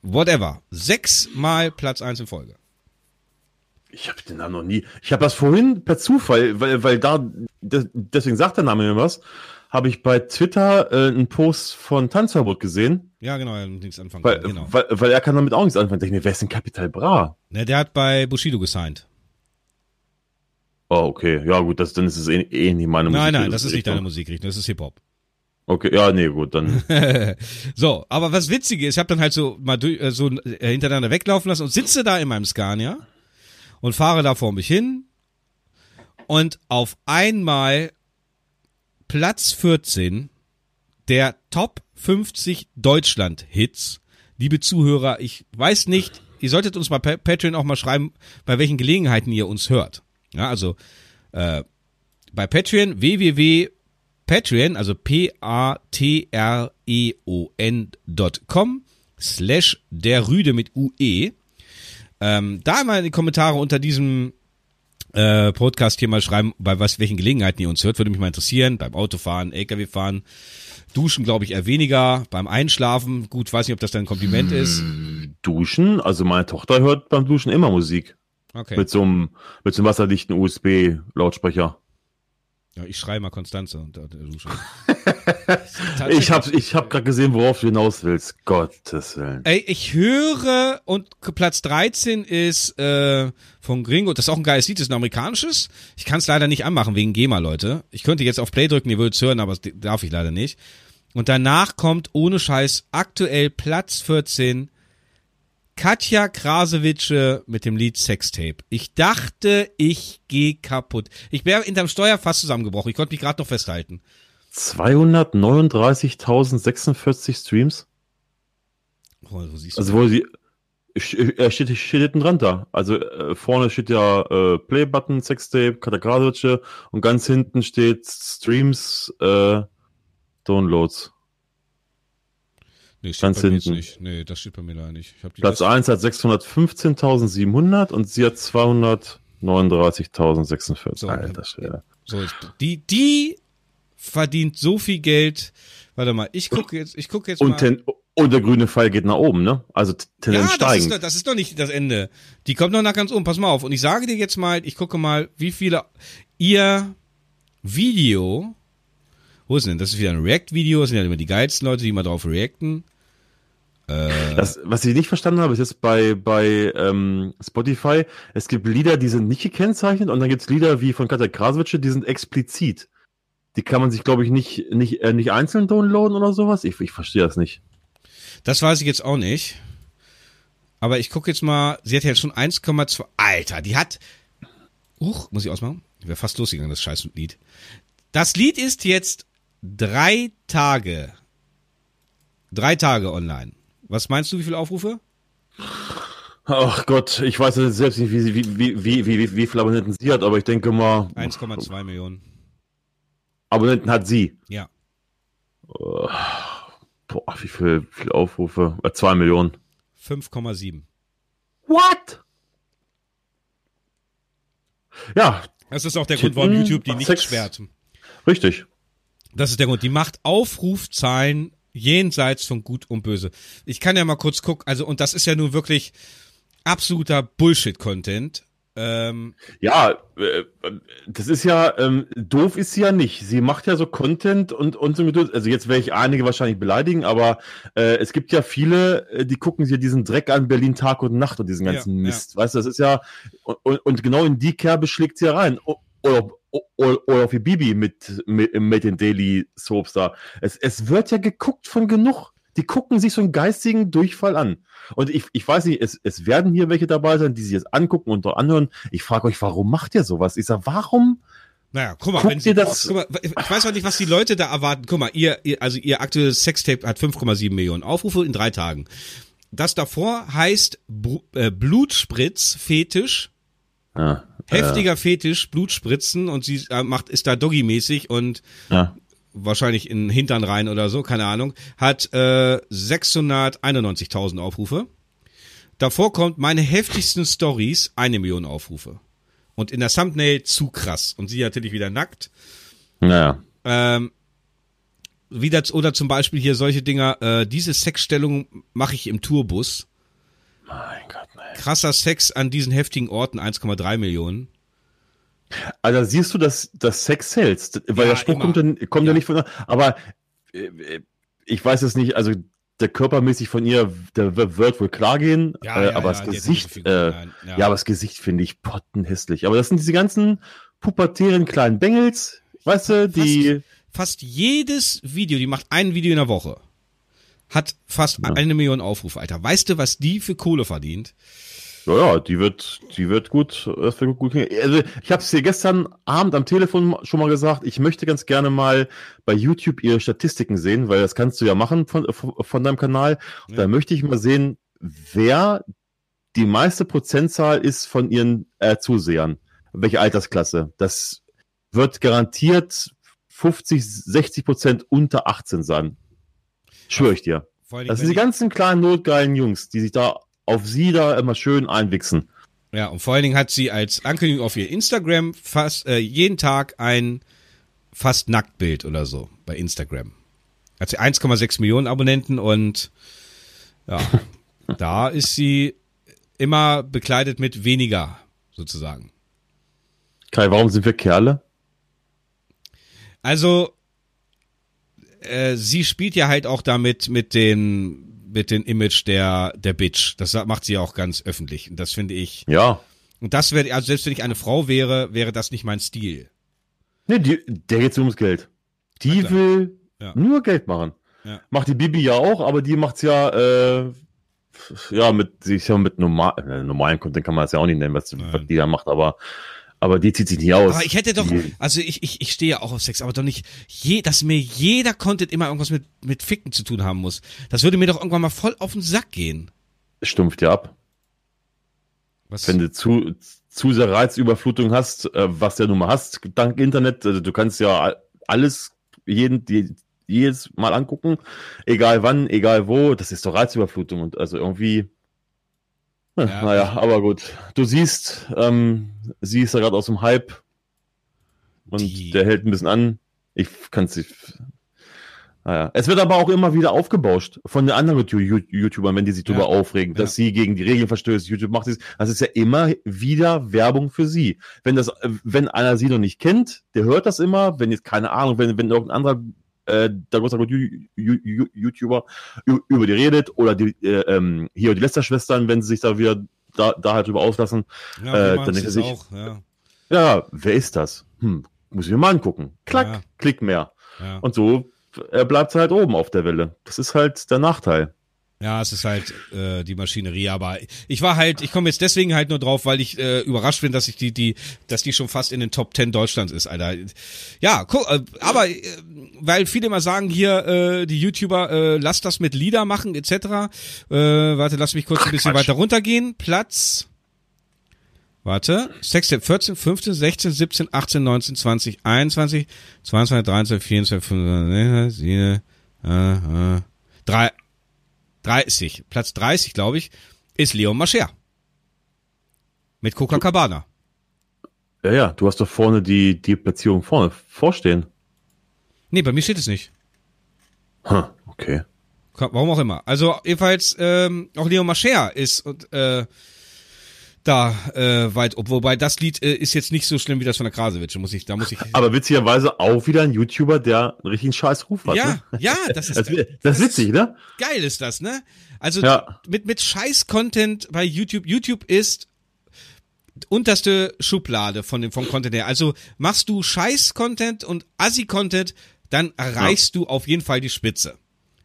whatever. Sechs Mal Platz eins in Folge. Ich habe den Namen noch nie. Ich habe das vorhin per Zufall, weil, weil da, deswegen sagt der Name mir was, habe ich bei Twitter äh, einen Post von Tanzverbot gesehen. Ja, genau, er hat nichts anfangen weil, genau. weil, weil er kann damit auch nichts anfangen. Ich mir, wer ist denn Capital Bra? Ne, der hat bei Bushido gesigned. Oh, okay. Ja, gut, das, dann ist es eh, eh nicht meine Musik. Nein, nein, das ist nicht deine Musikrichtung, das ist Hip-Hop. Okay, ja, nee, gut, dann. so, aber was witzig ist, ich habe dann halt so mal durch, äh, so äh, hintereinander weglaufen lassen und sitze da in meinem Scania und fahre da vor mich hin und auf einmal Platz 14 der Top 50 Deutschland Hits. Liebe Zuhörer, ich weiß nicht, ihr solltet uns bei Patreon auch mal schreiben, bei welchen Gelegenheiten ihr uns hört. Ja, also äh, bei Patreon www.patreon, also p-a-t-r-e-o-n.com slash der Rüde mit UE ähm, da mal in die Kommentare unter diesem äh, Podcast hier mal schreiben, bei was welchen Gelegenheiten ihr uns hört, würde mich mal interessieren. Beim Autofahren, LKW fahren, Duschen, glaube ich, eher weniger. Beim Einschlafen, gut, weiß nicht, ob das dann ein Kompliment ist. Duschen, also meine Tochter hört beim Duschen immer Musik. Okay. Mit so einem, mit so einem wasserdichten USB-Lautsprecher. Ja, ich schreie mal Konstanze unter der Dusche. Ich hab, ich hab gerade gesehen, worauf du hinaus willst. Gottes Willen. Ey, ich höre und Platz 13 ist äh, von Gringo, das ist auch ein geiles Lied, das ist ein amerikanisches. Ich kann es leider nicht anmachen wegen GEMA, Leute. Ich könnte jetzt auf Play drücken, ihr würdet es hören, aber das darf ich leider nicht. Und danach kommt ohne Scheiß aktuell Platz 14 Katja Krasewitsche mit dem Lied Sextape. Ich dachte, ich gehe kaputt. Ich wäre hinterm Steuer fast zusammengebrochen. Ich konnte mich gerade noch festhalten. 239.046 Streams. Oh, du Also wo sie, er steht, steht hinten dran da. Also äh, vorne steht ja äh, Play-Button, Sextape, Katagrasitsche und ganz hinten steht Streams, äh, Downloads. Nee, steht Ganz bei mir jetzt hinten. nicht. Nee, das steht bei mir leider nicht. Platz Liste- 1 hat 615.700 und sie hat 239.046. So, Alter Schwede. So, die, die verdient so viel Geld. Warte mal, ich gucke jetzt, ich gucke jetzt mal. Und, ten, und der grüne Pfeil geht nach oben, ne? Also Tendenz ja, das ist, das ist doch nicht das Ende. Die kommt noch nach ganz oben. Pass mal auf. Und ich sage dir jetzt mal, ich gucke mal, wie viele ihr Video. Wo ist denn? Das ist wieder ein React-Video. Das sind ja immer die geilsten Leute, die mal drauf reacten. Das, was ich nicht verstanden habe, ist jetzt bei, bei ähm, Spotify, es gibt Lieder, die sind nicht gekennzeichnet und dann gibt's Lieder wie von Katja Kraswitsche, die sind explizit. Die kann man sich, glaube ich, nicht, nicht, äh, nicht einzeln downloaden oder sowas. Ich, ich verstehe das nicht. Das weiß ich jetzt auch nicht. Aber ich gucke jetzt mal, sie hat ja jetzt schon 1,2. Alter, die hat. Huch, muss ich ausmachen? Wäre fast losgegangen, das scheiß Lied. Das Lied ist jetzt drei Tage. Drei Tage online. Was meinst du, wie viele Aufrufe? Ach Gott, ich weiß jetzt selbst nicht, wie, sie- wie, wie, wie, wie, wie, viele Abonnenten sie hat, aber ich denke mal, 1,2 Millionen. Abonnenten hat sie. Ja. Boah, wie viel, wie viele Aufrufe? Äh, zwei Millionen. 5,7. What? Ja, Das ist auch der Grund, warum YouTube die nicht Sex. sperrt. richtig. Das ist der Grund. Die macht Aufrufzahlen jenseits von Gut und Böse. Ich kann ja mal kurz gucken. Also, und das ist ja nun wirklich absoluter Bullshit-Content. Ähm, Ja, äh, das ist ja, ähm, doof ist sie ja nicht. Sie macht ja so Content und, und so Geduld. Also jetzt werde ich einige wahrscheinlich beleidigen, aber äh, es gibt ja viele, äh, die gucken sich diesen Dreck an, Berlin Tag und Nacht und diesen Ja, ganzen ja. Mist. Weißt du, das ist ja, und, und- genau in die Kerbe schlägt sie ja rein. Oder, wie Bibi mit, mit, mit den Daily Soaps da. Es, es wird ja geguckt von genug. Die gucken sich so einen geistigen Durchfall an. Und ich, ich weiß nicht, es, es werden hier welche dabei sein, die sich jetzt angucken und anhören. Ich frage euch, warum macht ihr sowas? Ich sag, warum? naja, guck mal, Guck wenn sie, das- guck mal, ich weiß auch nicht, was die Leute da erwarten. Guck mal, ihr, ihr also ihr aktuelles Sextape hat 5,7 Millionen Aufrufe in drei Tagen. Das davor heißt äh, Blutspritz-Fetisch. Ja, Heftiger Fetisch, Blutspritzen und sie äh, macht, ist da Doggy-mäßig und ja. wahrscheinlich in den Hintern rein oder so, keine Ahnung, hat äh, 691.000 Aufrufe. Davor kommt meine heftigsten Stories, eine Million Aufrufe. Und in der Thumbnail zu krass. Und sie natürlich wieder nackt. Naja. Ähm, wieder, oder zum Beispiel hier solche Dinger, äh, diese Sexstellung mache ich im Tourbus. Mein Gott, nein. Krasser Sex an diesen heftigen Orten, 1,3 Millionen. Also siehst du, dass das Sex sells, weil Ja, der Spruch immer. kommt, dann, kommt ja. Ja. nicht von, aber äh, ich weiß es nicht, also der körpermäßig von ihr, der wird wohl klar gehen, Ja, äh, ja, aber ja, das Gesicht, Figur, äh, ja. ja. aber das Gesicht finde ich pottenhässlich. Aber das sind diese ganzen pubertären kleinen Bengels, weißt du, die, fast jedes Video, die macht ein Video in der Woche, hat fast eine Million Aufrufe, Alter. Weißt du, was die für Kohle verdient? ja, ja, die wird, die wird gut, das wird gut. Also ich habe es dir gestern Abend am Telefon schon mal gesagt, ich möchte ganz gerne mal bei YouTube ihre Statistiken sehen, weil das kannst du ja machen von, von, von deinem Kanal. Ja. Da möchte ich mal sehen, wer die meiste Prozentzahl ist von ihren äh, Zusehern. Welche Altersklasse? Das wird garantiert 50, 60 Prozent unter 18 sein. Schwöre ich dir. Dingen, Das sind die die- ganzen kleinen notgeilen Jungs, die sich da auf sie da immer schön einwichsen. Ja, und vor allen Dingen hat sie als Ankündigung auf ihr Instagram fast äh, jeden Tag ein fast Nacktbild oder so bei Instagram. Hat sie 1,6 Millionen Abonnenten und ja, da ist sie immer bekleidet mit weniger sozusagen. Kai, warum sind wir Kerle? Also äh, sie spielt ja halt auch damit mit den mit dem Image der der Bitch. Das macht sie auch ganz öffentlich und das finde ich. Ja. Und das wäre also selbst wenn ich eine Frau wäre, wäre das nicht mein Stil. Nee, die, der geht ums Geld. Die klar. will Ja. nur Geld machen. Ja. Macht die Bibi ja auch, aber die macht's ja äh, ja mit ist ja mit normal äh, normalen Content kann man das ja auch nicht nennen, was, was die da macht, aber aber die zieht sich nicht aus. Aber ich hätte doch, also ich, ich, ich stehe ja auch auf Sex, aber doch nicht, je, dass mir jeder Content immer irgendwas mit, mit Ficken zu tun haben muss. Das würde mir doch irgendwann mal voll auf den Sack gehen. stumpft dir ab. Was? Wenn du zu, zu sehr Reizüberflutung hast, äh, was du ja nun mal hast, dank Internet, also du kannst ja alles jeden, jedes Mal angucken, egal wann, egal wo, das ist doch Reizüberflutung und also irgendwie, ja. Ja. naja, aber gut. Du siehst, ähm, sie ist ja gerade aus dem Hype und Die- der hält ein bisschen an. Ich kann es nicht. Naja. Es wird aber auch immer wieder aufgebauscht von den anderen YouTubern, wenn die sich darüber Ja. aufregen, dass Ja. sie gegen die Regeln verstößt. YouTube macht dies. Das ist ja immer wieder Werbung für sie. Wenn das, äh, wenn einer sie noch nicht kennt, der hört das immer. Wenn jetzt keine Ahnung, wenn, wenn irgendein anderer äh, der große YouTuber über die redet oder die äh, ähm, hier die Lester-Schwestern, wenn sie sich da wieder da, da halt drüber auslassen. ja, äh, dann denkt er sich- auch, ja, Ja, wer ist das? Hm, muss ich mir mal angucken. Klack, Ja. klick mehr. ja. Und so äh, bleibt sie halt oben auf der Welle. Das ist halt der Nachteil. ja, es ist halt äh, die Maschinerie, aber ich war halt, ich komme jetzt deswegen halt nur drauf, weil ich äh, überrascht bin, dass ich die, die, dass die schon fast in den Top 10 Deutschlands ist, Alter. Ja, guck, äh, aber äh, weil viele immer sagen hier, äh, die YouTuber, äh, lass das mit Lieder machen, etc. Äh, warte, lass mich kurz ein bisschen Quatsch. weiter runtergehen. Platz. Warte, 16, 14, 15, 16, 17, 18, 19, 20, 21, 22, 23, 24, 25, 7, äh, äh, 3, 30, Platz 30, glaube ich, ist Leon Mascher. Mit Coca-Cabana. Ja, ja, du hast doch vorne die, die Platzierung vorne vorstehen. Nee, bei mir steht es nicht. Hm, okay. Ka- Warum auch immer. Also jedenfalls ähm, auch Leon Mascher ist und äh, da äh, weit, ob, wobei das Lied äh, ist jetzt nicht so schlimm wie das von der Krasewitsch, muss ich, da muss ich. Aber witzigerweise auch wieder ein YouTuber, der einen richtigen scheiß Ruf hat. ja, ne? ja, das ist Das, das ist witzig, ne? geil ist das, ne? Also Ja. mit mit Scheiß Content bei YouTube. YouTube ist unterste Schublade von dem vom Content her. Also machst du Scheiß Content und Assi Content, dann erreichst du auf jeden Fall die Spitze.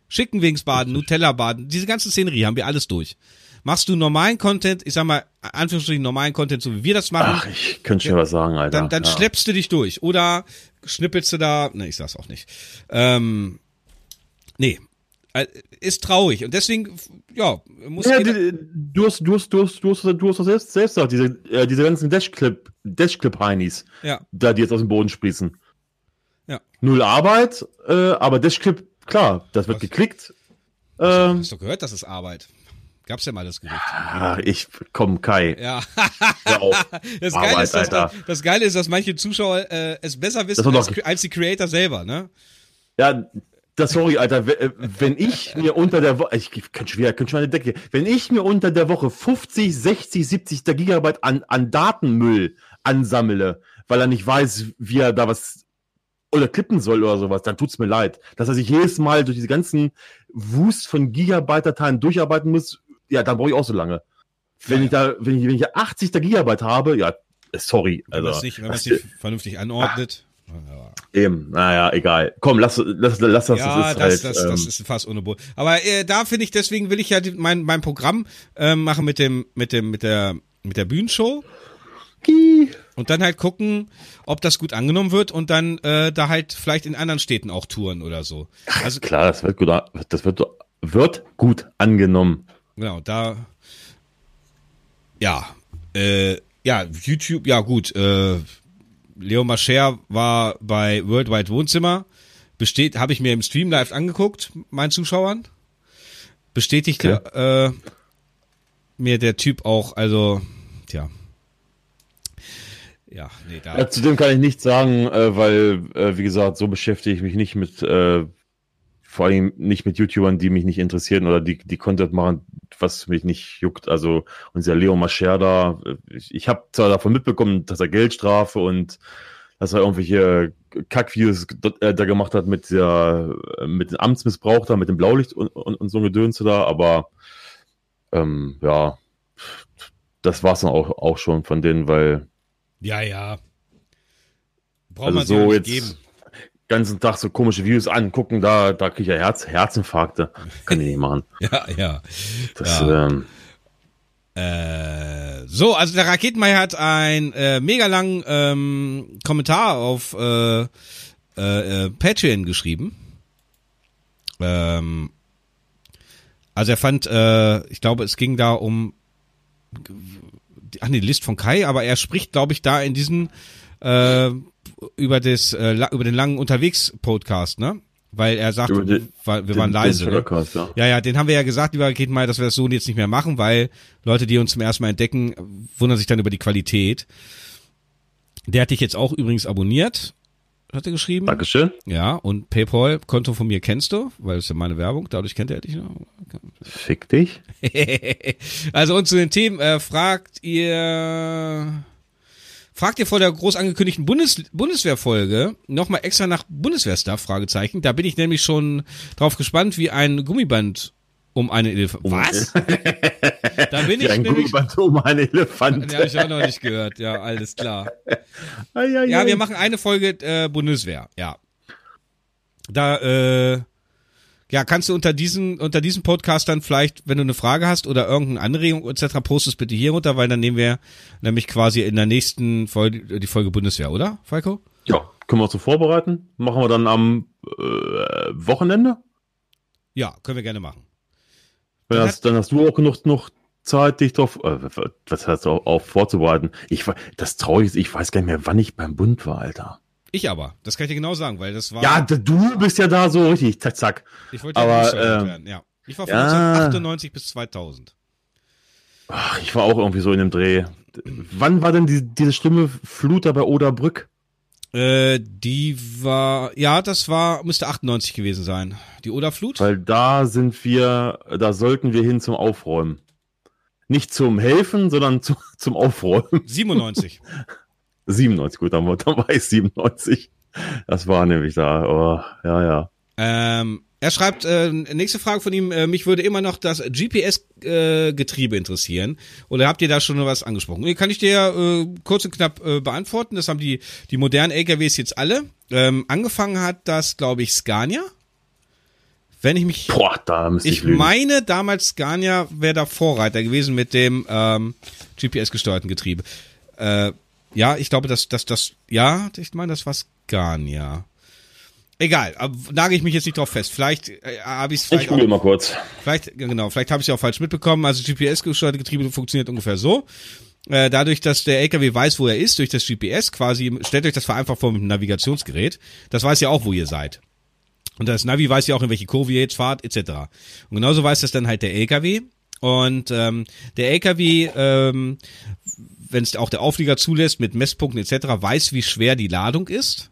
Schickenwegsbaden, Nutella baden, diese ganze Szenerie haben wir alles durch. Machst du normalen Content, ich sag mal Anführungsstrichen normalen Content, so wie wir das machen, Ach, ich könnte schon was sagen, Alter. dann, dann ja. schleppst du dich durch. Oder schnippelst du da, ne, ich sag's auch nicht. Ähm, nee, Äh, ist traurig. Und deswegen, ja, muss Ja, jeder, du hast, du hast, du hast, du hast, du hast selbst, selbst gesagt, diese, äh, diese ganzen Dashclip, Dashclip-Heinis, ja, da die jetzt aus dem Boden sprießen. Ja. Null Arbeit, äh, aber Dashclip, klar, das wird Was? geklickt. Ähm, hast du gehört, das ist Arbeit. Gab's ja mal das Gerücht. ah, ich, komm, Kai, Ja. Das Geile, Arbeit, ist, dass, Alter. das Geile ist, dass manche Zuschauer äh, es besser wissen als, als die Creator selber, ne? Ja, das sorry, Alter. äh, Wenn ich mir unter der Woche, ich kann schwer, kann schon eine Decke. Wenn ich mir unter der Woche 50, 60, 70 Gigabyte an, an Datenmüll ansammle, weil er nicht weiß, wie er da was oder klippen soll oder sowas, dann tut's mir leid. Dass er sich jedes Mal durch diese ganzen Wust von Gigabyte-Dateien durcharbeiten muss, ja, dann brauche ich auch so lange. Wenn Ja, ich da, wenn ich, wenn ich 80 Gigabyte habe, ja, sorry. Wenn man Also, es nicht, wenn man es nicht vernünftig anordnet. Ja, eben, naja, egal. Komm, lass, lass, lass das. ja, ist das, halt, das, das ähm, ist fast ohne Boot. Aber äh, da finde ich, deswegen will ich ja die, mein, mein Programm ähm, machen mit dem, mit dem, mit der, mit der Bühnenshow und dann halt gucken, ob das gut angenommen wird und dann äh, da halt vielleicht in anderen Städten auch touren oder so. Also Klar, das wird gut, das wird, wird gut angenommen. Genau, da. Ja, äh, ja, YouTube, ja gut, äh, Leo Mascher war bei Worldwide Wohnzimmer. Besteht, habe ich mir im Stream live angeguckt, meinen Zuschauern. Bestätigte, äh, mir der Typ auch, also, tja. Ja, nee, da. Ja, zu dem kann ich nichts sagen, äh, weil, äh, wie gesagt, so beschäftige ich mich nicht mit, äh, vor allem nicht mit YouTubern, die mich nicht interessieren oder die, die Content machen, was mich nicht juckt. Also unser Leo Mascher da, äh, ich, ich habe zwar davon mitbekommen, dass er Geldstrafe und dass er irgendwelche Kackvideos äh, da gemacht hat mit der mit dem Amtsmissbrauch da, mit dem Blaulicht und, und, und so ein Gedönse da, aber ähm, ja, das war's dann auch, auch schon von denen, weil Ja, ja. Braucht also man so jetzt nicht geben. ganzen Tag so komische Videos angucken, da, da kriege ich ja Herz, Herzinfarkte. Kann ich nicht machen. Ja, ja. Das, Ja. ähm, Äh, so, also der Raketenmeier hat ein äh, mega langen ähm, Kommentar auf äh, äh, äh, Patreon geschrieben. Ähm, also er fand, äh, ich glaube, es ging da um ach nee, die List von Kai, aber er spricht, glaube ich, da in diesem äh, über das äh, über den langen unterwegs Podcast, ne? Weil er sagt, den- wir den- waren leise. den Ne? Ja. Ja, ja, den haben wir ja gesagt, lieber Raketenmeier, dass wir das so jetzt nicht mehr machen, weil Leute, die uns zum ersten Mal entdecken, wundern sich dann über die Qualität. Der hat dich jetzt auch übrigens abonniert, hat er geschrieben. Dankeschön. Ja, und PayPal-Konto von mir kennst du, weil es ja meine Werbung, dadurch kennt er dich noch. Fick dich. also und zu den Themen äh, fragt ihr fragt ihr vor der groß angekündigten Bundes Bundeswehrfolge nochmal extra nach Bundeswehrstuff Fragezeichen. Da bin ich nämlich schon drauf gespannt, wie ein Gummiband um eine Elef Was? da bin ich nämlich Gummiband um einen Elefant. den habe ich auch noch nicht gehört. Ja, alles klar. Ai, ai, Ja, ai. wir machen eine Folge äh, Bundeswehr. Ja. Da äh, ja, kannst du unter diesen unter diesem Podcast dann vielleicht, wenn du eine Frage hast oder irgendeine Anregung etc. postest bitte hier runter, weil dann nehmen wir nämlich quasi in der nächsten Folge die Folge Bundeswehr, oder, Falco? Ja, können wir uns so vorbereiten. Machen wir dann am äh, Wochenende. Ja, können wir gerne machen. Dann das, dann hast du auch genug noch Zeit, dich drauf, äh, was heißt auch, auf vorzubereiten. Ich das Traurige ist, ich weiß gar nicht mehr, wann ich beim Bund war, Alter. Ich aber, das kann ich dir genau sagen, weil das war Ja, du bist ja da so richtig, zack, zack. ich wollte aber, ja ähm, werden, ja. Ich war von ja. 1998 bis 2000. Ach, ich war auch irgendwie so in dem Dreh. Wann war denn die, diese schlimme Flut da bei Oderbrück? Äh, die war, ja, das war, müsste 98 gewesen sein. Die Oderflut? Weil da sind wir, da sollten wir hin zum Aufräumen. Nicht zum Helfen, sondern zu, zum Aufräumen. 97. 97, gut, dann, dann war ich 97. Das war nämlich da, oh, ja, ja. Ähm, er schreibt, äh, nächste Frage von ihm, äh, mich würde immer noch das GPS-Getriebe interessieren. Oder habt ihr da schon was angesprochen? Nee, Kann ich dir äh, kurz und knapp äh, beantworten. Das haben die, die modernen LKWs jetzt alle. Ähm, angefangen hat das, glaube ich, Scania. Wenn ich mich... Boah, da müsste ich, Ich lügen. meine, damals Scania wäre da Vorreiter gewesen mit dem ähm, GPS-gesteuerten Getriebe. Äh, ja, ich glaube, dass das, das, ja, ich meine, das war Scania. Egal, nagel ich mich jetzt nicht drauf fest. Vielleicht äh, habe ich es ich vielleicht, google auch- mal kurz. vielleicht genau, vielleicht habe ich es auch falsch mitbekommen. Also GPS-gesteuerte Getriebe funktioniert ungefähr so. Äh, dadurch, dass der LKW weiß, wo er ist, durch das GPS quasi, stellt euch das vereinfacht vor mit einem Navigationsgerät. Das weiß ja auch, wo ihr seid. Und das Navi weiß ja auch, in welche Kurve ihr jetzt fahrt, etc. Und genauso weiß das dann halt der LKW. Und ähm, der LKW, ähm, wenn es auch der Auflieger zulässt, mit Messpunkten etc., weiß, wie schwer die Ladung ist.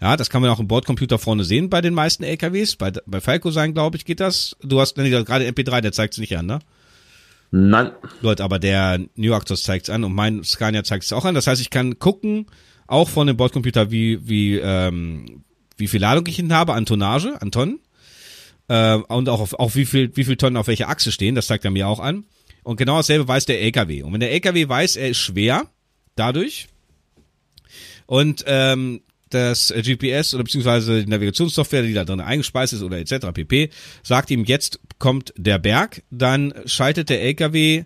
Ja, das kann man auch im Bordcomputer vorne sehen bei den meisten LKWs. Bei, bei Falco sein, glaube ich, geht das. Du hast nee, gerade MP3, der zeigt es nicht an, ne? Nein. Leute, aber der New Actors zeigt es an und mein Scania zeigt es auch an. Das heißt, ich kann gucken, auch von dem Bordcomputer, wie, wie, ähm, wie viel Ladung ich hinten habe an Tonnage, an Tonnen. Äh, und auch, auf, auch wie viel, wie viel Tonnen auf welcher Achse stehen, das zeigt er mir auch an. Und genau dasselbe weiß der LKW. Und wenn der LKW weiß, er ist schwer, dadurch, und ähm, das GPS oder beziehungsweise die Navigationssoftware, die da drin eingespeist ist oder etc. pp. sagt ihm, jetzt kommt der Berg, dann schaltet der LKW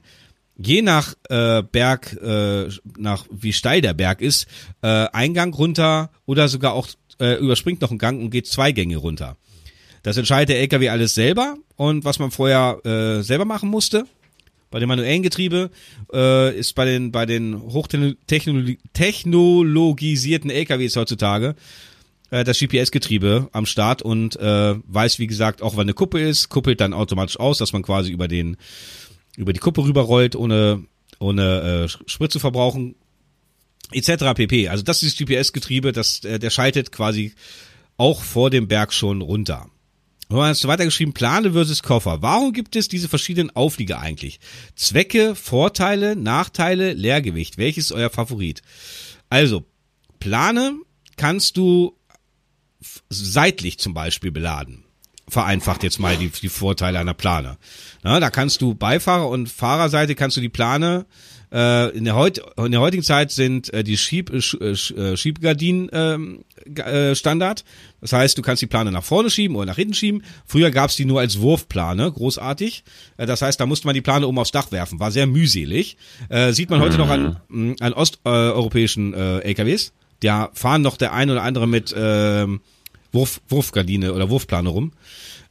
je nach äh, Berg, äh, nach wie steil der Berg ist, äh, Eingang runter oder sogar auch äh, überspringt noch einen Gang und geht zwei Gänge runter. Das entscheidet der LKW alles selber und was man vorher äh, selber machen musste, bei dem manuellen Getriebe äh, ist bei den bei den hochtechnologisierten LKWs heutzutage äh, das GPS-Getriebe am Start und äh, weiß wie gesagt auch wann eine Kuppe ist, kuppelt dann automatisch aus, dass man quasi über den über die Kuppe rüberrollt, ohne, ohne äh, Sprit zu verbrauchen, etc. pp. Also das ist das GPS-Getriebe, das, äh, der schaltet quasi auch vor dem Berg schon runter. Und hast du weitergeschrieben, Plane versus Koffer. Warum gibt es diese verschiedenen Auflieger eigentlich? Zwecke, Vorteile, Nachteile, Leergewicht. Welches ist euer Favorit? Also, Plane kannst du seitlich zum Beispiel beladen. Vereinfacht jetzt mal die, die Vorteile einer Plane. Na, da kannst du Beifahrer- und Fahrerseite kannst du die Plane äh, in, der heut, in der heutigen Zeit sind äh, die Schieb, äh, äh Schiebgardinen ähm, äh, Standard. Das heißt, du kannst die Plane nach vorne schieben oder nach hinten schieben. Früher gab's die nur als Wurfplane, großartig. Äh, das heißt, da musste man die Plane oben aufs Dach werfen. War sehr mühselig. Äh, sieht man heute mhm. noch an, mhm. an osteuropäischen äh, LKWs. Da fahren noch der ein oder andere mit äh, Wurf, Wurfgardine oder Wurfplane rum.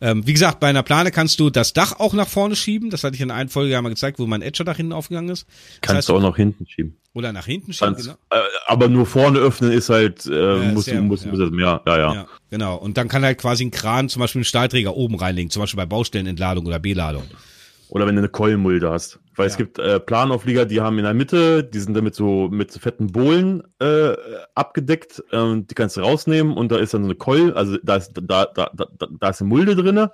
Ähm, wie gesagt, bei einer Plane kannst du das Dach auch nach vorne schieben. Das hatte ich in einer Folge ja mal gezeigt, wo mein Edger nach hinten aufgegangen ist. Das kannst heißt, du auch nach hinten schieben. Oder nach hinten schieben, genau. Äh, aber nur vorne öffnen ist halt, äh, ja, muss, sehr, muss, ja. muss das mehr, ja, ja, ja. Genau. Und dann kann halt quasi ein Kran zum Beispiel einen Stahlträger oben reinlegen, zum Beispiel bei Baustellenentladung oder Beladung. Oder wenn du eine Keulenmulde hast. Weil ja. es gibt äh, Planauflieger, die haben in der Mitte, die sind damit so mit so fetten Bohlen äh, abgedeckt. Ähm, die kannst du rausnehmen und da ist dann so eine Keul, also da ist, da, da, da, da ist eine Mulde drinne.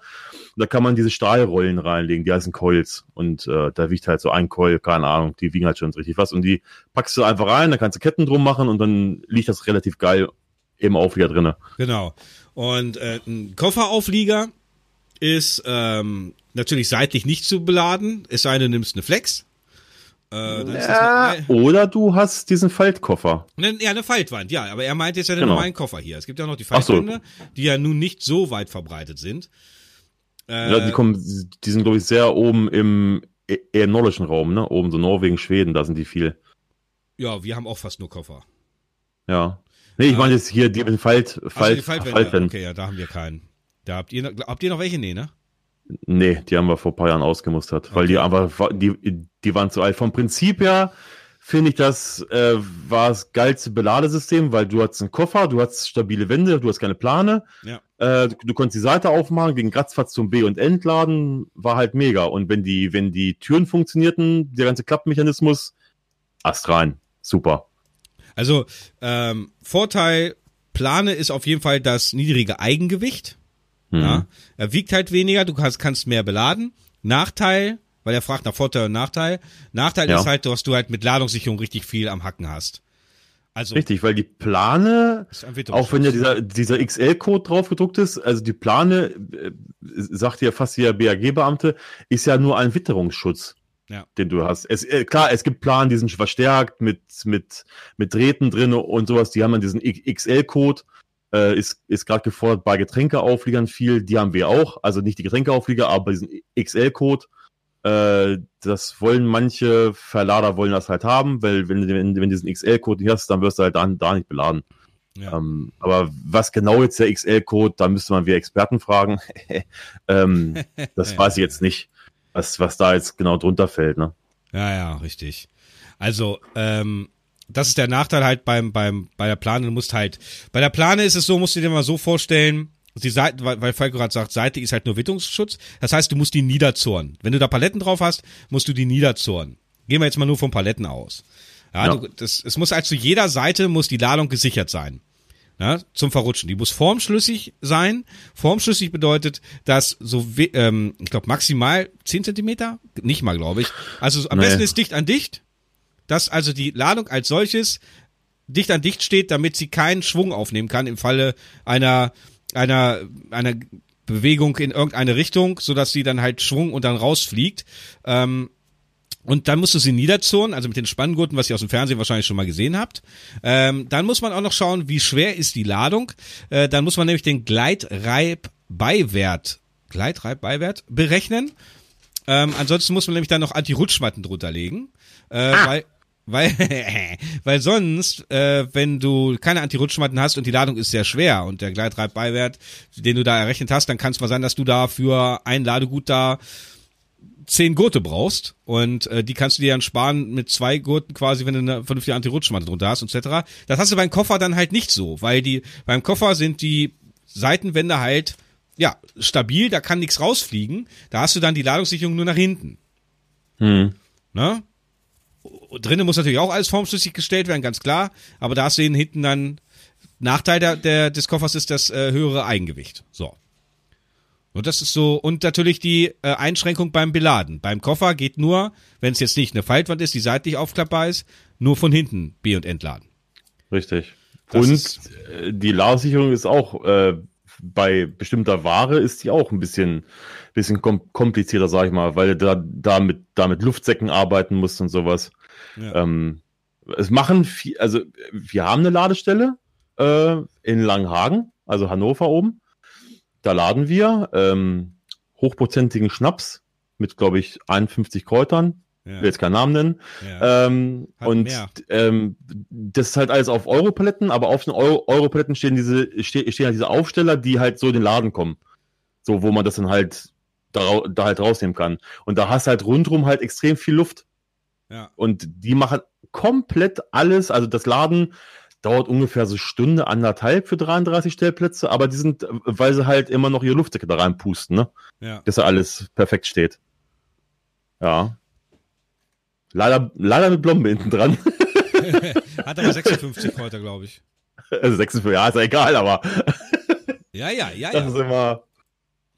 Da kann man diese Stahlrollen reinlegen, die heißen Coils. Und äh, da wiegt halt so ein Coil, keine Ahnung, die wiegen halt schon richtig was. Und die packst du einfach rein, da kannst du Ketten drum machen und dann liegt das relativ geil im Auflieger drinne. Genau. Und äh, ein Kofferauflieger ist ähm, natürlich seitlich nicht zu beladen, es sei denn, du nimmst eine Flex. Äh, ja, oder du hast diesen Faltkoffer. Ne, ja, eine Faltwand, ja, aber er meint jetzt ja den genau. normalen Koffer hier. Es gibt ja noch die Faltwände, so. die ja nun nicht so weit verbreitet sind. Äh, ja, die kommen, die sind, glaube ich, sehr oben im e-, eher nordischen Raum, ne? Oben so Norwegen, Schweden, da sind die viel. Ja, wir haben auch fast nur Koffer. Ja. Nee, ich äh, meine jetzt hier die Falt, Falt, Faltwände. Faltwände. Okay, ja, da haben wir keinen. Da habt ihr, habt ihr noch welche? Nee, ne? Nee, die haben wir vor ein paar Jahren ausgemustert, okay. weil die einfach, die, die waren zu alt. Vom Prinzip her finde ich, das äh, war das geilste Beladesystem, weil du hast einen Koffer, du hast stabile Wände, du hast keine Plane. Ja. Äh, du, du, konntest die Seite aufmachen, gegen Ratzfatz zum B- und Entladen, war halt mega. Und wenn die, wenn die Türen funktionierten, der ganze Klappmechanismus, Ast rein. Super. Also, ähm, Vorteil Plane ist auf jeden Fall das niedrige Eigengewicht. Mhm. Ja, er wiegt halt weniger, du kannst, kannst mehr beladen. Nachteil, weil er fragt nach Vorteil und Nachteil. Nachteil ja. ist halt, dass du halt mit Ladungssicherung richtig viel am Hacken hast. Also, Richtig, weil die Plane, auch wenn ja dieser, dieser XL-Code drauf gedruckt ist, also die Plane, äh, sagt ja fast jeder BAG-Beamte, ist ja nur ein Witterungsschutz, ja. den du hast. Es, äh, klar, es gibt Planen, die sind verstärkt mit, mit, mit Drähten drin und sowas, die haben dann diesen XL-Code äh, ist, ist gerade gefordert bei Getränkeaufliegern viel. Die haben wir auch. Also nicht die Getränkeauflieger, aber diesen XL-Code. Äh, das wollen manche Verlader wollen das halt haben, weil wenn, wenn, wenn du diesen XL-Code nicht hast, dann wirst du halt da, da nicht beladen. Ja. Ähm, aber was genau jetzt der XL-Code, da müsste man wir Experten fragen. ähm, das weiß ich jetzt nicht, was, was da jetzt genau drunter fällt. Ne? Ja, ja, richtig. Also, ähm, das ist der Nachteil halt beim, beim, bei der Plane. Du musst halt, bei der Plane ist es so, musst du dir mal so vorstellen, die Seite, weil, weil Falco gerade sagt, Seite ist halt nur Witterungsschutz. Das heißt, du musst die niederzorn. Wenn du da Paletten drauf hast, musst du die niederzorn. Gehen wir jetzt mal nur von Paletten aus. Ja, ja. Du, das, es muss halt zu jeder Seite muss die Ladung gesichert sein. Ja, zum Verrutschen. Die muss formschlüssig sein. Formschlüssig bedeutet, dass so, ähm, ich glaube, maximal zehn Zentimeter, nicht mal, glaube ich. Also am nee. besten ist dicht an dicht dass also die Ladung als solches dicht an dicht steht, damit sie keinen Schwung aufnehmen kann im Falle einer einer einer Bewegung in irgendeine Richtung, so dass sie dann halt Schwung und dann rausfliegt. Ähm, und dann musst du sie niederzurren, also mit den Spanngurten, was ihr aus dem Fernsehen wahrscheinlich schon mal gesehen habt. Ähm, dann muss man auch noch schauen, wie schwer ist die Ladung. Äh, dann muss man nämlich den Gleitreib-Beiwert, Gleitreib-Beiwert berechnen. Ähm, ansonsten muss man nämlich dann noch Anti-Rutschmatten drunter legen. Äh, ah. weil, weil, weil sonst, äh, wenn du keine Anti-Rutschmatten hast und die Ladung ist sehr schwer und der Gleitreibeiwert, den du da errechnet hast, dann kann es mal sein, dass du da für ein Ladegut da zehn Gurte brauchst und äh, die kannst du dir dann sparen mit zwei Gurten quasi, wenn du eine vernünftige Anti-Rutschmatte drunter hast, etc. Das hast du beim Koffer dann halt nicht so, weil die beim Koffer sind die Seitenwände halt ja stabil, da kann nichts rausfliegen. Da hast du dann die Ladungssicherung nur nach hinten. Hm. Ne? Drinnen muss natürlich auch alles formschlüssig gestellt werden, ganz klar. Aber da hast du hinten dann Nachteil der, der, des Koffers ist das äh, höhere Eigengewicht. So. Und das ist so, und natürlich die äh, Einschränkung beim Beladen. Beim Koffer geht nur, wenn es jetzt nicht eine Faltwand ist, die seitlich aufklappbar ist, nur von hinten B- und Entladen. Richtig. Das und ist- äh, die Ladesicherung ist auch äh, bei bestimmter Ware ist die auch ein bisschen, bisschen kom komplizierter, sag ich mal, weil du da, da, mit, da mit Luftsäcken arbeiten musst und sowas. Ja. Ähm, es machen viel, also wir haben eine Ladestelle äh, in Langhagen, also Hannover oben. Da laden wir ähm, hochprozentigen Schnaps mit, glaube ich, 51 Kräutern. Ja, will jetzt keinen Namen nennen. ja. Ähm, Hat und ähm, das ist halt alles auf Europaletten, aber auf den Euro Europaletten stehen diese ste stehen halt diese Aufsteller, die halt so in den Laden kommen. So, wo man das dann halt da, da halt rausnehmen kann. Und da hast du halt rundrum halt extrem viel Luft. Ja. Und die machen komplett alles. Also das Laden dauert ungefähr so Stunde, anderthalb für 33 Stellplätze, aber die sind, weil sie halt immer noch ihre Luftdecke da reinpusten, ne? ja. Dass da alles perfekt steht. Ja. Leider, leider mit Blombe hinten dran. Hat aber 56 heute, glaube ich. Also 46, ja, ist ja egal, aber Ja, ja, ja, das ist ja. immer.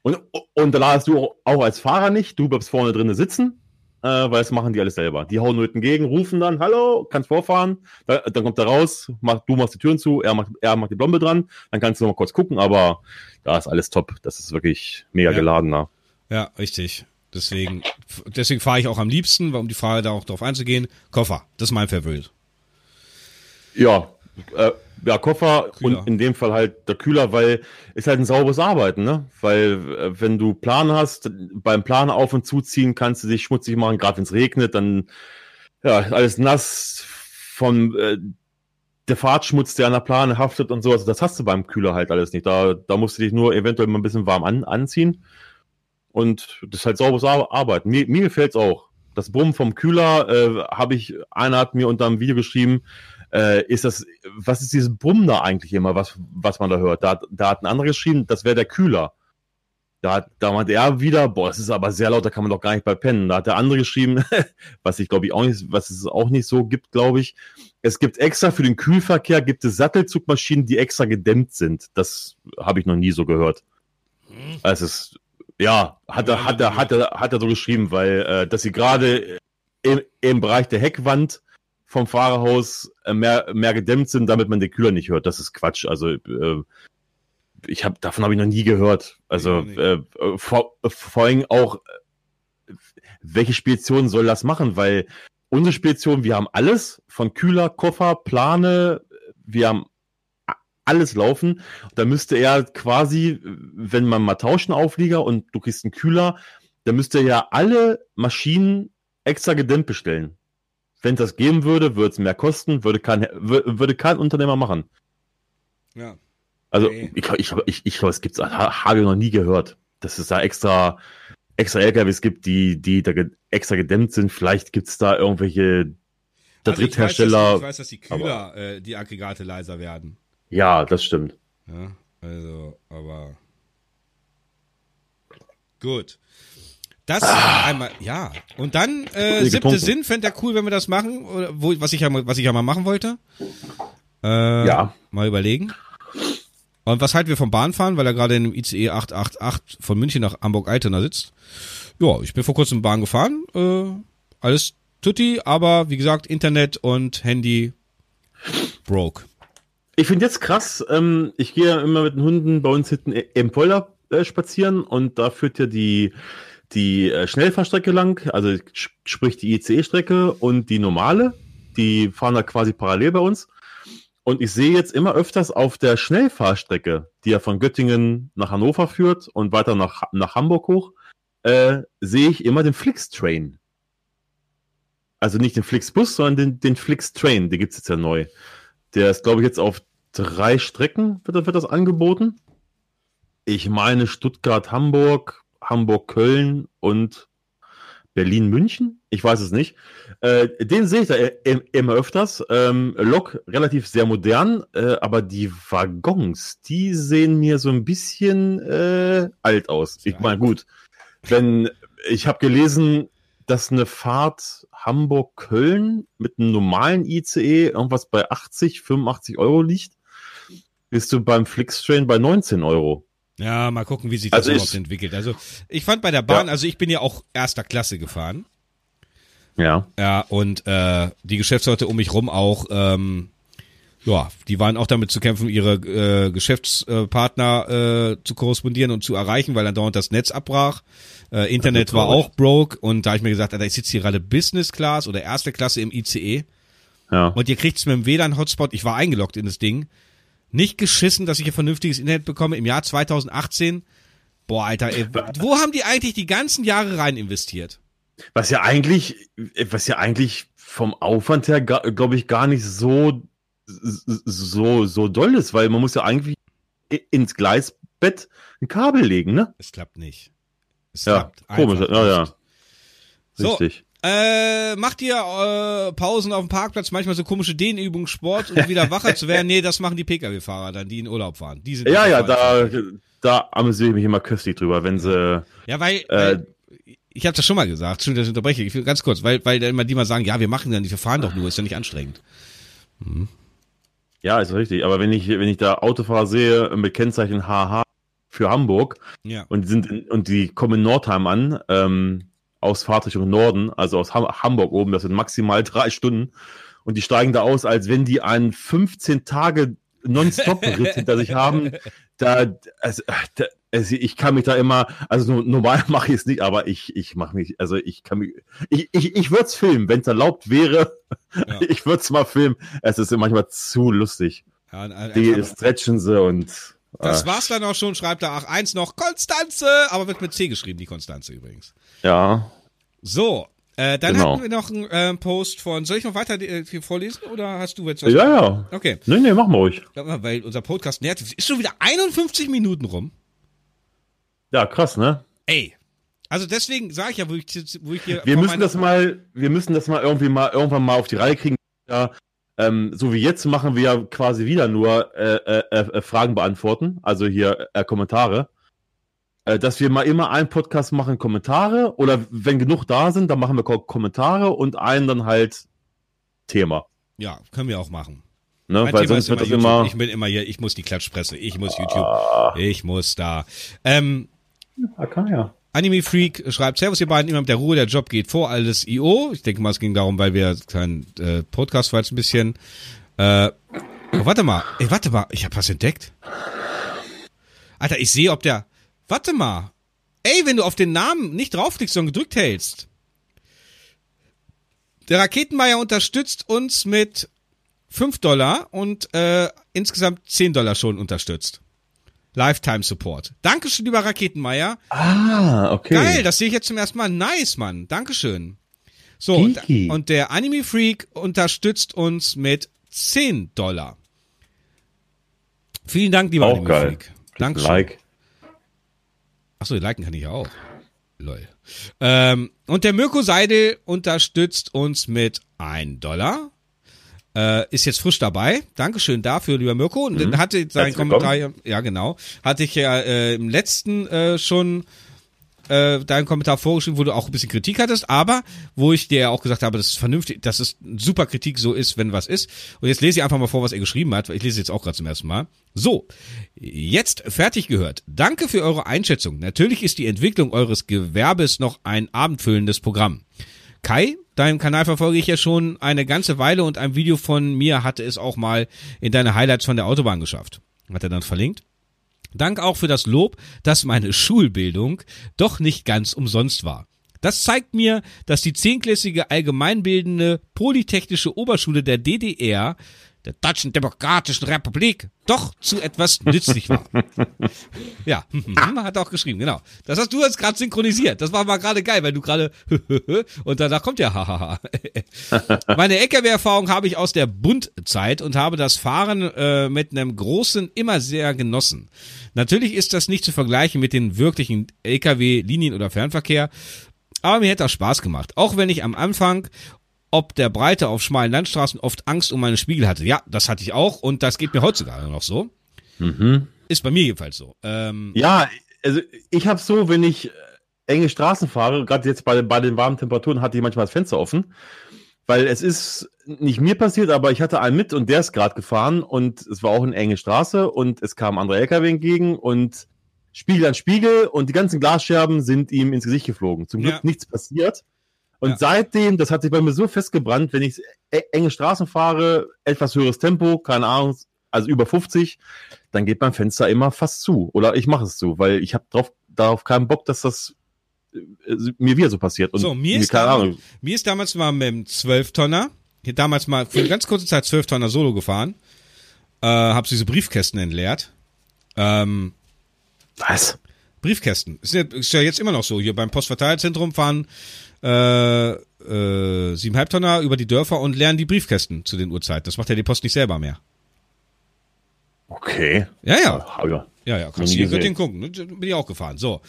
Und, und da ladest du auch als Fahrer nicht, du bleibst vorne drinnen sitzen, äh, weil das machen die alles selber. Die hauen nur entgegen, rufen dann, hallo, kannst vorfahren, da, dann kommt er raus, mach, du machst die Türen zu, er macht, er macht die Blombe dran, dann kannst du noch mal kurz gucken, aber da ist alles top. Das ist wirklich mega Ja. geladener. Ja, richtig. Deswegen, deswegen fahre ich auch am liebsten, um die Frage da auch drauf einzugehen. Koffer, das ist mein Verwöhnt. Ja, äh, ja, Koffer Kühler. und in dem Fall halt der Kühler, weil ist halt ein sauberes Arbeiten, ne? Weil äh, wenn du Plan hast, beim Plan auf und zuziehen kannst du dich schmutzig machen, gerade wenn es regnet, dann ja, alles nass von äh, der Fahrtschmutz, der an der Plane haftet und so. Also das hast du beim Kühler halt alles nicht. Da, da musst du dich nur eventuell mal ein bisschen warm an, anziehen. Und das ist halt sauberes Ar- Arbeiten. Mir, mir gefällt's auch. Das Brummen vom Kühler äh, habe ich, einer hat mir unter einem Video geschrieben, äh, ist das, was ist dieses Brummen da eigentlich immer, was, was man da hört? Da, hat- da hat ein anderer geschrieben, das wäre der Kühler. Da, hat- da meinte er wieder, boah, es ist aber sehr laut, da kann man doch gar nicht bei pennen. Da hat der andere geschrieben, was ich glaube ich auch nicht, was es auch nicht so gibt, glaube ich. Es gibt extra für den Kühlverkehr, gibt es Sattelzugmaschinen, die extra gedämmt sind. Das habe ich noch nie so gehört. Also es ist, ja, hat er, hat er, hat er, hat er so geschrieben, weil, äh, dass sie gerade im, im Bereich der Heckwand vom Fahrerhaus äh, mehr, mehr gedämmt sind, damit man den Kühler nicht hört. Das ist Quatsch. Also, äh, ich habe davon habe ich noch nie gehört. Also, äh, äh, vor, vor allem auch, äh, welche Spedition soll das machen? Weil unsere Spedition, wir haben alles von Kühler, Koffer, Plane, wir haben alles laufen. Da müsste er quasi, wenn man mal tauschen Auflieger und du kriegst einen Kühler, dann müsste er ja alle Maschinen extra gedämmt bestellen. Wenn es das geben würde, würde es mehr kosten, würde kein, wür- würde kein Unternehmer machen. Ja. Also Nee. ich, ich, ich, ich glaube, es gibt habe ich noch nie gehört, dass es da extra extra LKWs gibt, die die da extra gedämmt sind. Vielleicht gibt es da irgendwelche der Also Dritthersteller. Ich weiß, dass die Kühler, äh, die Aggregate leiser werden. ja, das stimmt. Ja, also, aber. Gut. Das einmal, ja. Und dann, äh, siebte getrunken. Sinn, fände er cool, wenn wir das machen, oder wo, was ich ja mal, was ich ja mal machen wollte. Äh, Ja. Mal überlegen. Und was halten wir vom Bahnfahren, weil er gerade in dem ICE 888 von München nach Hamburg-Altona sitzt? Ja, ich bin vor kurzem Bahn gefahren, äh, alles tutti, aber wie gesagt, Internet und Handy broke. Ich finde jetzt krass, ähm, ich gehe ja immer mit den Hunden bei uns hinten im Polder äh, spazieren und da führt ja die, die äh, Schnellfahrstrecke lang, also sp- sprich die ICE-Strecke und die normale, die fahren da quasi parallel bei uns. Und ich sehe jetzt immer öfters auf der Schnellfahrstrecke, die ja von Göttingen nach Hannover führt und weiter nach, nach Hamburg hoch, äh, sehe ich immer den Flix-Train. Also nicht den Flix-Bus, sondern den, den Flix-Train, den gibt's jetzt ja neu. Der ist, glaube ich, jetzt auf drei Strecken wird, wird das angeboten. Ich meine Stuttgart, Hamburg, Hamburg, Köln und Berlin, München. Ich weiß es nicht. Äh, den sehe ich da im- immer öfters. Ähm, Lok relativ sehr modern, äh, aber die Waggons, die sehen mir so ein bisschen äh, alt aus. Ich meine, gut, wenn ich habe gelesen, dass eine Fahrt Hamburg-Köln mit einem normalen ICE irgendwas bei 80, 85 Euro liegt, bist du beim Flixtrain bei 19 Euro. Ja, mal gucken, wie sich das Also überhaupt entwickelt. Also ich fand bei der Bahn, Ja. also ich bin ja auch erster Klasse gefahren. Ja. Ja, und äh, die Geschäftsleute um mich rum auch, ähm, ja, die waren auch damit zu kämpfen, ihre äh, Geschäftspartner äh, zu korrespondieren und zu erreichen, weil dann dauernd das Netz abbrach. Äh, Internet war auch broke und da ich mir gesagt, Alter, ich sitze hier gerade Business Class oder erste Klasse im ICE Ja. und ihr kriegt's mit dem WLAN-Hotspot, ich war eingeloggt in das Ding, nicht geschissen, dass ich hier vernünftiges Internet bekomme im Jahr 2018. Boah, Alter, ey, wo haben die eigentlich die ganzen Jahre rein investiert? Was ja eigentlich, was ja eigentlich vom Aufwand her, glaube ich, gar nicht so, so, so doll ist, weil man muss ja eigentlich ins Gleisbett ein Kabel legen, ne? Es klappt nicht. Es Ja, klappt komisch, ja, ja. nicht. So, Richtig. Äh, macht ihr äh, Pausen auf dem Parkplatz, manchmal so komische Dehnübungen, Sport, um wieder wacher zu werden? Nee, das machen die Pkw-Fahrer dann, die in Urlaub fahren. Die sind Ja, ja, da. da, amüsiere ich mich immer köstlich drüber, wenn sie, Ja, weil, Äh, ich habe das schon mal gesagt, Entschuldigung, dass ich unterbreche, ich will ganz kurz, weil, weil dann immer die mal sagen, ja, wir machen nicht, wir fahren doch nur, ist ja nicht anstrengend. ja, ist richtig, aber wenn ich, wenn ich da Autofahrer sehe mit Kennzeichen HH für Hamburg Ja. und die sind, in, und die kommen in Nordheim an, ähm, aus Fahrtrichtung Norden, also aus Ham Hamburg oben, das sind maximal drei Stunden und die steigen da aus, als wenn die einen 15 Tage Nonstop-Ritt hinter sich haben. Da, also, da, also ich kann mich da immer, also no- normal mache ich es nicht, aber ich, ich mache mich, also ich kann mich, ich, ich, ich würde es filmen, wenn es erlaubt wäre. Ja. Ich würde es mal filmen. Es ist manchmal zu lustig. ja ein- Die ein- stretchen sie und das äh, war's dann auch schon, schreibt da ach eins noch, Konstanze, aber wird mit C geschrieben, die Konstanze übrigens. ja. So, äh, dann Genau. hatten wir noch einen äh, Post von, soll ich noch weiter äh, vorlesen oder hast du jetzt was? Ja, ja. Okay, Nee, nee, mach mal ruhig. Weil unser Podcast nähert, ist schon wieder 51 Minuten rum. Ja, krass, ne? Ey. Also deswegen sage ich ja, wo ich, wo ich hier Wir müssen das mal, wir müssen das mal irgendwie mal irgendwann mal auf die Reihe kriegen. Ja, ähm, so wie jetzt machen wir ja quasi wieder nur äh, äh, äh, Fragen beantworten, also hier äh, Kommentare. Äh, dass wir mal immer einen Podcast machen, Kommentare, oder wenn genug da sind, dann machen wir Ko Kommentare und einen dann halt Thema. Ja, können wir auch machen. Ne? Weil Thema sonst wird das YouTube. immer. Ich bin immer hier, ich muss die Klatschpresse, ich muss YouTube, Ah, ich muss da. Ähm, okay, ja. Anime Freak schreibt, Servus ihr beiden, immer mit der Ruhe, der Job geht vor, alles IO. Ich denke mal, es ging darum, weil wir kein äh, Podcast war jetzt ein bisschen. Äh, oh, warte mal, ey, warte mal, ich habe was entdeckt. Alter, ich sehe, ob der. Warte mal. Ey, wenn du auf den Namen nicht draufklickst, sondern gedrückt hältst. Der Raketenmeier unterstützt uns mit 5 Dollar und äh, insgesamt 10 Dollar schon unterstützt. Lifetime Support. Dankeschön, lieber Raketenmeier. Ah, okay. Geil, das sehe ich jetzt zum ersten Mal. Nice, Mann. Dankeschön. So, und, und der Anime Freak unterstützt uns mit 10 Dollar. Vielen Dank, lieber Auch Anime geil. Freak. Dankeschön. Like. Achso, liken kann ich ja auch. Lol. Ähm, und der Mirko Seidel unterstützt uns mit 1 Dollar. Äh, ist jetzt frisch dabei. Dankeschön dafür, lieber Mirko. Und dann hatte sein Herzlich Kommentar, ja, ja genau, hatte ich ja äh, im letzten äh, schon äh, deinen Kommentar vorgeschrieben, wo du auch ein bisschen Kritik hattest, aber wo ich dir ja auch gesagt habe, das ist vernünftig, dass es super Kritik so ist, wenn was ist. Und jetzt lese ich einfach mal vor, was er geschrieben hat, weil ich lese jetzt auch gerade zum ersten Mal. So, jetzt fertig gehört. Danke für eure Einschätzung. Natürlich ist die Entwicklung eures Gewerbes noch ein abendfüllendes Programm. Kai, deinem Kanal verfolge ich ja schon eine ganze Weile und ein Video von mir hatte es auch mal in deine Highlights von der Autobahn geschafft. Hat er dann verlinkt. Dank auch für das Lob, dass meine Schulbildung doch nicht ganz umsonst war. Das zeigt mir, dass die zehnklassige allgemeinbildende Polytechnische Oberschule der DDR, der Deutschen Demokratischen Republik, doch zu etwas nützlich war. Ja, hat auch geschrieben, genau. Das hast du jetzt gerade synchronisiert. Das war mal gerade geil, weil du gerade und danach kommt ja hahaha. Meine LKW-Erfahrung habe ich aus der Bundzeit und habe das Fahren äh, mit einem großen immer sehr genossen. Natürlich ist das nicht zu vergleichen mit den wirklichen LKW, Linien- oder Fernverkehr, aber mir hätte das Spaß gemacht. Auch wenn ich am Anfang ob der Breite auf schmalen Landstraßen oft Angst um meine Spiegel hatte. Ja, das hatte ich auch und das geht mir heutzutage noch so. Mhm. Ist bei mir jedenfalls so. Ähm, Ja, also ich habe so, wenn ich enge Straßen fahre, gerade jetzt bei, bei den warmen Temperaturen, hatte ich manchmal das Fenster offen. Weil es ist nicht mir passiert, aber ich hatte einen mit und der ist gerade gefahren und es war auch eine enge Straße und es kam ein anderer LKW entgegen und Spiegel an Spiegel und die ganzen Glasscherben sind ihm ins Gesicht geflogen. Zum Glück Ja. nichts passiert. Und Ja. seitdem, das hat sich bei mir so festgebrannt, wenn ich e- enge Straßen fahre, etwas höheres Tempo, keine Ahnung, also über 50, dann geht mein Fenster immer fast zu. Oder ich mache es zu, weil ich habe drauf, darauf keinen Bock, dass das äh, mir wieder so passiert. Und So, mir ist, keine damals, Ahnung. mir ist damals mal mit dem 12-Tonner, hier damals mal für eine ganz kurze Zeit 12-Tonner Solo gefahren, äh, hab diese Briefkästen entleert. Ähm, Was? Briefkästen. Ist ja, ist ja jetzt immer noch so. Hier beim Postverteilzentrum fahren äh, äh, siebeneinhalb Tonner über die Dörfer und leeren die Briefkästen zu den Uhrzeiten. Das macht ja die Post nicht selber mehr. Okay. Ja, ja. Ah, ja. Ja, ja, kannst du hier. Göttingen gucken. ne? Bin ich auch gefahren. So.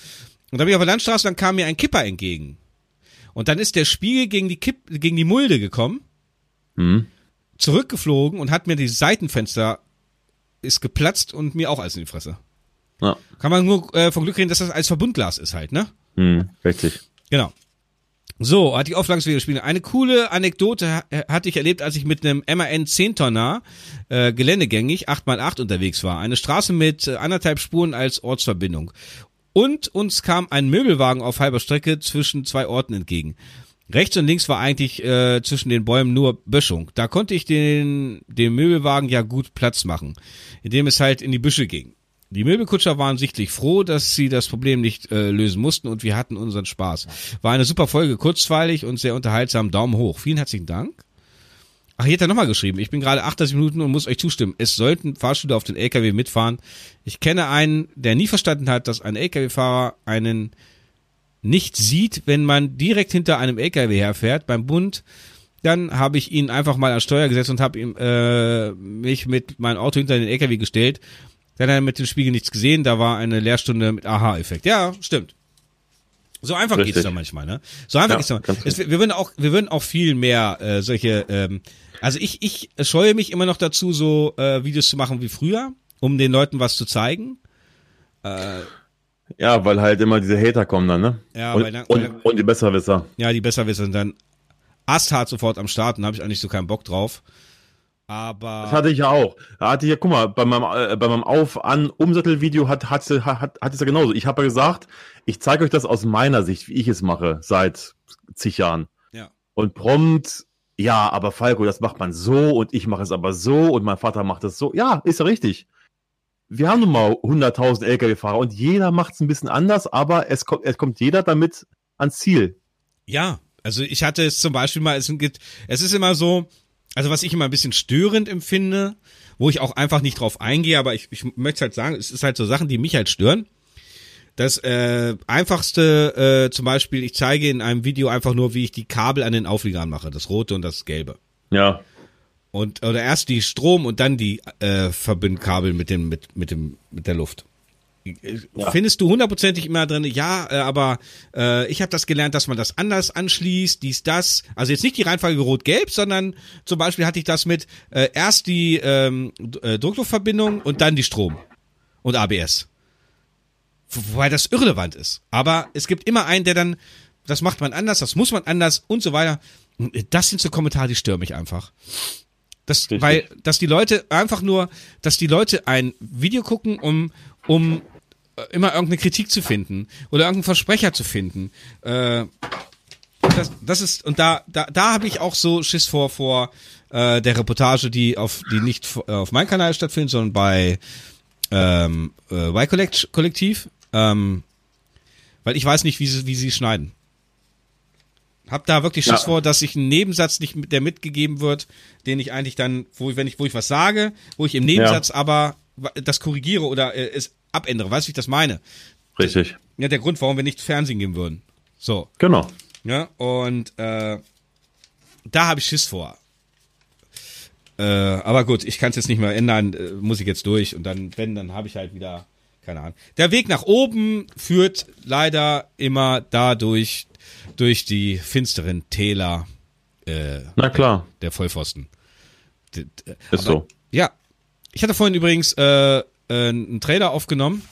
Und da bin ich auf der Landstraße, dann kam mir ein Kipper entgegen. Und dann ist der Spiegel gegen die Kipp, gegen die Mulde gekommen, Hm. zurückgeflogen und hat mir die Seitenfenster ist geplatzt und mir auch alles in die Fresse. Ja. Kann man nur äh, vom Glück reden, dass das als Verbundglas ist halt, ne? Hm. Richtig. Genau. So, hat die Auflagswege gespielt. Eine coole Anekdote ha- hatte ich erlebt, als ich mit einem MAN 10 Tonner äh, geländegängig 8x8 unterwegs war. Eine Straße mit äh, anderthalb Spuren als Ortsverbindung. Und uns kam ein Möbelwagen auf halber Strecke zwischen zwei Orten entgegen. Rechts und links war eigentlich äh, zwischen den Bäumen nur Böschung. Da konnte ich den, dem Möbelwagen ja gut Platz machen, indem es halt in die Büsche ging. Die Möbelkutscher waren sichtlich froh, dass sie das Problem nicht äh, lösen mussten und wir hatten unseren Spaß. War eine super Folge, kurzweilig und sehr unterhaltsam. Daumen hoch. Vielen herzlichen Dank. Ach, hier hat er nochmal geschrieben. Ich bin gerade 38 Minuten und muss euch zustimmen. Es sollten Fahrschüler auf den LKW mitfahren. Ich kenne einen, der nie verstanden hat, dass ein LKW-Fahrer einen nicht sieht, wenn man direkt hinter einem LKW herfährt. Beim Bund, dann habe ich ihn einfach mal an Steuer gesetzt und habe ihm äh, mich mit meinem Auto hinter den LKW gestellt. Dann hat er mit dem Spiegel nichts gesehen. Da war eine Lehrstunde mit Aha-Effekt. Ja, stimmt. So einfach Richtig. geht's da manchmal, ne? So einfach Ja, geht's da. Es, wir würden auch, wir würden auch viel mehr äh, solche. Ähm, also ich, ich scheue mich immer noch dazu, so äh, Videos zu machen wie früher, um den Leuten was zu zeigen. Ja, weil halt immer diese Hater kommen dann, ne? Ja, und, weil dann- und, und die Besserwisser. Ja, die Besserwisser sind dann asthart sofort am Start und habe ich eigentlich so keinen Bock drauf. Aber Das hatte ich ja auch. Da hatte ich ja, guck mal, bei meinem, äh, bei meinem Auf-An-Umsattel-Video hat, hat, hat, hat es ja genauso. Ich habe ja gesagt, ich zeige euch das aus meiner Sicht, wie ich es mache, seit zig Jahren. ja, Und prompt, ja, aber Falco, das macht man so und ich mache es aber so und mein Vater macht es so. Ja, ist ja richtig. Wir haben nun mal 100.000 LKW-Fahrer und jeder macht es ein bisschen anders, aber es kommt, es kommt jeder damit ans Ziel. ja, also ich hatte es zum Beispiel mal, es gibt, es ist immer so, also was ich immer ein bisschen störend empfinde, wo ich auch einfach nicht drauf eingehe, aber ich, ich möchte halt sagen, es ist halt so Sachen, die mich halt stören. Das äh, einfachste, äh, zum Beispiel, ich zeige in einem Video einfach nur, wie ich die Kabel an den Aufliegern mache, das rote und das gelbe. Ja, Und oder erst die Strom und dann die äh, Verbindkabel mit dem mit mit dem mit der Luft. Ja. Findest du hundertprozentig immer drin? Ja, äh, aber äh, ich habe das gelernt, dass man das anders anschließt, dies das. Also jetzt nicht die Reihenfolge rot-gelb, sondern zum Beispiel hatte ich das mit äh, erst die ähm, äh, Druckluftverbindung und dann die Strom und ABS. Wo- Wobei das irrelevant ist. Aber es gibt immer einen, der dann, das macht man anders, das muss man anders und so weiter. Das sind so Kommentare, die stören mich einfach. Das, Richtig. weil, dass die Leute einfach nur, dass die Leute ein Video gucken, um, um äh, immer irgendeine Kritik zu finden oder irgendeinen Versprecher zu finden. Äh, das, das ist, und da, da, da habe ich auch so Schiss vor, vor äh, der Reportage, die auf, die nicht äh, auf meinem Kanal stattfindet, sondern bei ähm, äh, Y-Kollektiv. Ähm, weil ich weiß nicht, wie sie, wie sie schneiden. Hab da wirklich Schiss Ja. vor, dass ich einen Nebensatz nicht, mit- der mitgegeben wird, den ich eigentlich dann, wo ich, wenn ich, wo ich was sage, wo ich im Nebensatz aber wa- das korrigiere oder äh, es abändere. Weißt du, wie ich das meine? richtig. Ja, der Grund, warum wir nicht Fernsehen geben würden. So. Genau. Ja, und äh, da habe ich Schiss vor. Äh, aber gut, ich kann es jetzt nicht mehr ändern, äh, muss ich jetzt durch und dann, wenn, dann habe ich halt wieder, keine Ahnung. Der Weg nach oben führt leider immer dadurch, durch die finsteren Täler äh, Na klar, der Vollpfosten. D- d- ist so. ja, ich hatte vorhin übrigens äh, äh, einen Trailer aufgenommen,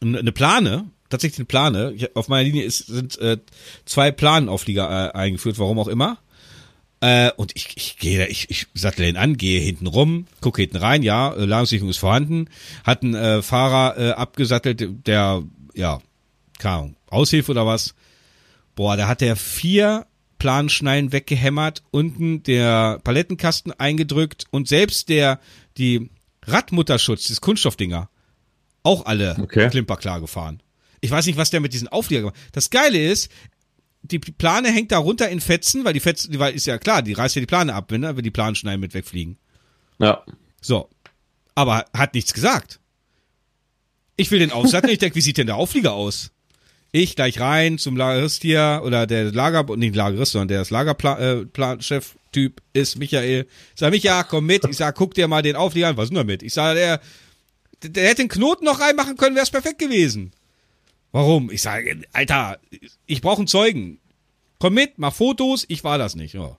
eine Plane tatsächlich eine Plane. Ich, auf meiner Linie ist, sind äh, zwei Planenauflieger äh, eingeführt, warum auch immer. Äh, und ich, ich gehe da, ich, ich sattel ihn an, gehe hinten rum, gucke hinten rein, ja, äh, Ladungssicherung ist vorhanden, hat einen äh, Fahrer äh, abgesattelt, der, ja, keine Ahnung, Aushilfe oder was. Boah, da hat der vier Planschnallen weggehämmert, unten der Palettenkasten eingedrückt und selbst der, die Radmutterschutz, das Kunststoffdinger, auch alle Okay. klimperklar gefahren. Ich weiß nicht, was der mit diesen Auflieger gemacht hat. Das Geile ist, die Plane hängt da runter in Fetzen, weil die Fetzen, die weil ist ja klar, die reißt ja die Plane ab, wenn, ne, wenn die Planschneiden mit wegfliegen. Ja. So. Aber hat nichts gesagt. Ich will den aufsatteln, ich denke, wie sieht denn der Auflieger aus? Ich gleich rein zum Lagerist hier, oder der Lager, nicht Lagerist, sondern der das Lagerplanchef-Typ ist Michael. Ich sag, Micha, komm mit. Ich sag, guck dir mal den Auflieger an. Was ist denn damit? Ich sag, der, der hätte den Knoten noch reinmachen können, wäre es perfekt gewesen. Warum? Ich sage, Alter, ich brauche einen Zeugen. Komm mit, mach Fotos, ich war das nicht. Ja.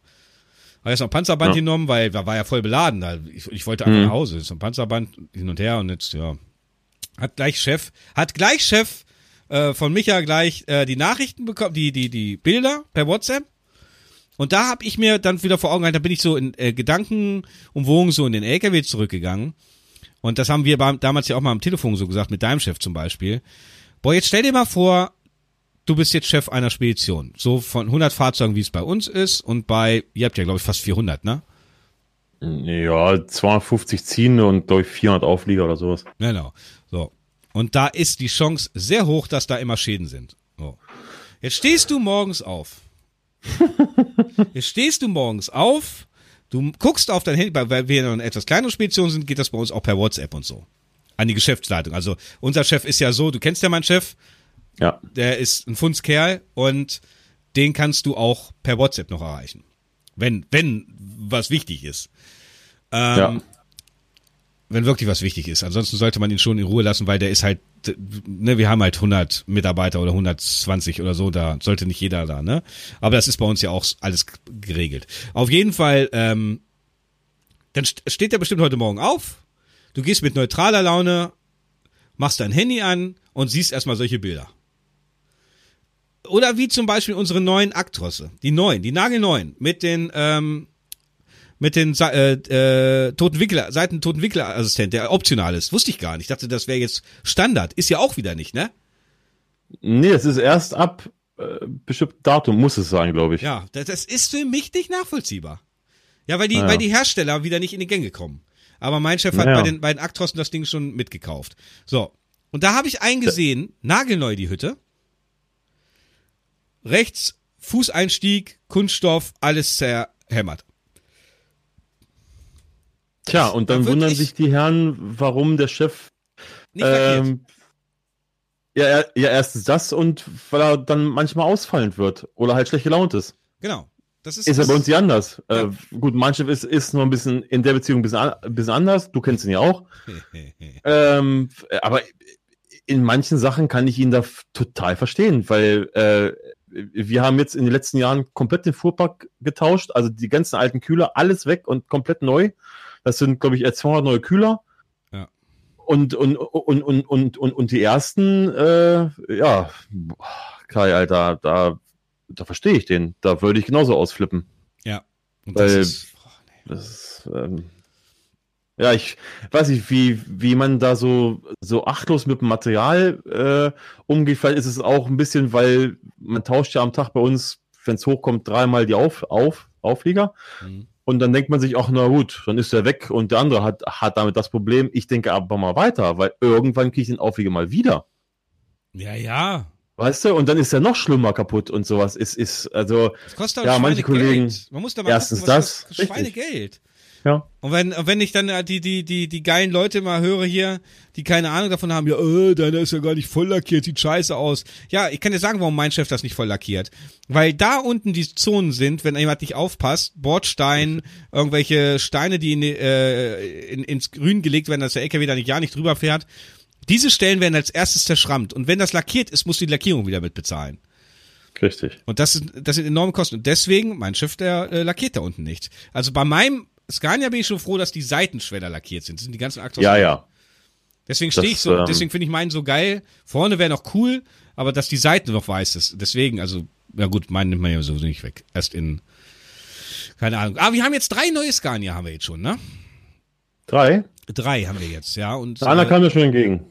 Habe jetzt noch Panzerband Ja. genommen, weil da war ja voll beladen. Ich, ich wollte einfach Mhm. nach Hause. So ein Panzerband hin und her und jetzt, ja. Hat gleich Chef, hat gleich Chef äh, von Micha gleich äh, die Nachrichten bekommen, die, die, die Bilder per WhatsApp. Und da habe ich mir dann wieder vor Augen gehalten, da bin ich so in äh, Gedanken umwogen so in den LKW zurückgegangen. Und das haben wir beim, damals ja auch mal am Telefon so gesagt, mit deinem Chef zum Beispiel. Boah, jetzt stell dir mal vor, du bist jetzt Chef einer Spedition. So von 100 Fahrzeugen, wie es bei uns ist. Und bei, ihr habt ja, glaube ich, fast 400, ne? Ja, 250 ziehende und durch 400 Auflieger oder sowas. Genau. Und da ist die Chance sehr hoch, dass da immer Schäden sind. So. Jetzt stehst du morgens auf. Jetzt stehst du morgens auf, du guckst auf dein Handy, weil- wir eine etwas kleinere Spedition sind, geht das bei uns auch per WhatsApp und so. An die Geschäftsleitung. Also unser Chef ist ja so, du kennst ja meinen Chef, Ja. der ist ein Fundskerl und den kannst du auch per WhatsApp noch erreichen. Wenn, wenn was wichtig ist. Ähm, Ja. Wenn wirklich was wichtig ist. Ansonsten sollte man ihn schon in Ruhe lassen, weil der ist halt, ne, wir haben halt 100 Mitarbeiter oder 120 oder so, da sollte nicht jeder da, ne? Aber das ist bei uns ja auch alles geregelt. Auf jeden Fall, ähm, dann st- steht er bestimmt heute Morgen auf, du gehst mit neutraler Laune, machst dein Handy an und siehst erstmal solche Bilder. Oder wie zum Beispiel unsere neuen Aktrosse. Die neuen, die nagelneuen. Mit den, ähm, mit den äh, äh, toten Wickler, Seiten toten Wickler-Assistent, der optional ist. Wusste ich gar nicht. Ich dachte, das wäre jetzt Standard. Ist ja auch wieder nicht, ne? Nee, es ist erst ab äh, bestimmten Datum, muss es sein, glaube ich. Ja, das, das ist für mich nicht nachvollziehbar. Ja, weil die, Ja. weil die Hersteller wieder nicht in die Gänge kommen. Aber mein Chef hat Ja. bei den, bei den Aktrossen das Ding schon mitgekauft. So. Und da habe ich eingesehen, nagelneu die Hütte. Rechts, Fußeinstieg, Kunststoff, alles zerhämmert. Tja, und Da dann wundern ich- sich die Herren, warum der Chef ähm, ja, er- ja, erstens das und weil er dann manchmal ausfallend wird oder halt schlecht gelaunt ist. Genau. Das ist, Ist ja bei uns nicht anders. Ja. Äh, gut, mein Chef ist, ist nur ein bisschen in der Beziehung ein bisschen, an, ein bisschen anders. Du kennst ihn ja auch. Ähm, aber in manchen Sachen kann ich ihn da total verstehen, weil äh, wir haben jetzt in den letzten Jahren komplett den Fuhrpark getauscht, also die ganzen alten Kühler, alles weg und komplett neu. Das sind, glaube ich, eher 200 neue Kühler. Ja. Und, und, und, und, und, und, und die ersten, äh, ja, Kai, Alter, da, da verstehe ich den. Da würde ich genauso ausflippen. Ja. Und das Weil- ist, oh, nee. Das ist, ähm, ja, ich weiß nicht, wie, wie man da so, so achtlos mit dem Material äh, umgeht. Vielleicht ist es auch ein bisschen, weil man tauscht ja am Tag bei uns, wenn es hochkommt, dreimal die Auf, Auf, Auflieger. Mhm. Und dann denkt man sich auch, na gut, dann ist er weg und der andere hat, hat damit das Problem. Ich denke aber mal weiter, weil irgendwann kriege ich den Auflieger mal wieder. Ja, ja. Weißt du? Und dann ist er noch schlimmer kaputt und sowas. Ist, ist, also, Das kostet Ja, auch manche. Kollegen- Man muss da mal Erstens gucken, das, das. Schweinegeld. Ja. Und wenn, wenn ich dann äh, die, die, die, die geilen Leute mal höre hier, die keine Ahnung davon haben, ja, äh, deiner ist ja gar nicht voll lackiert, sieht scheiße aus. Ja, ich kann dir sagen, warum mein Chef das nicht voll lackiert. Weil da unten die Zonen sind, wenn jemand nicht aufpasst, Bordstein, irgendwelche Steine, die in, äh, in, ins Grün gelegt werden, dass der LKW da nicht ja nicht drüber fährt. Diese Stellen werden als erstes zerschrammt. Und wenn das lackiert ist, musst du die Lackierung wieder mitbezahlen. Richtig. Und das, ist, das sind enorme Kosten. Und deswegen, mein Schiff, der äh, lackiert da unten nicht. Also bei meinem Scania bin ich schon froh, dass die Seitenschwelle lackiert sind. Das sind die ganzen Aktoren. Ja, ja. Deswegen stehe ich so, ähm, deswegen finde ich meinen so geil. Vorne wäre noch cool, aber dass die Seite noch weiß ist. Deswegen, also, ja gut, meinen nimmt man ja sowieso nicht weg. Erst in, keine Ahnung. Aber wir haben jetzt drei neue Scania, haben wir jetzt schon, ne? Drei? Drei haben wir jetzt, ja. Und, Einer äh, kam mir schon entgegen.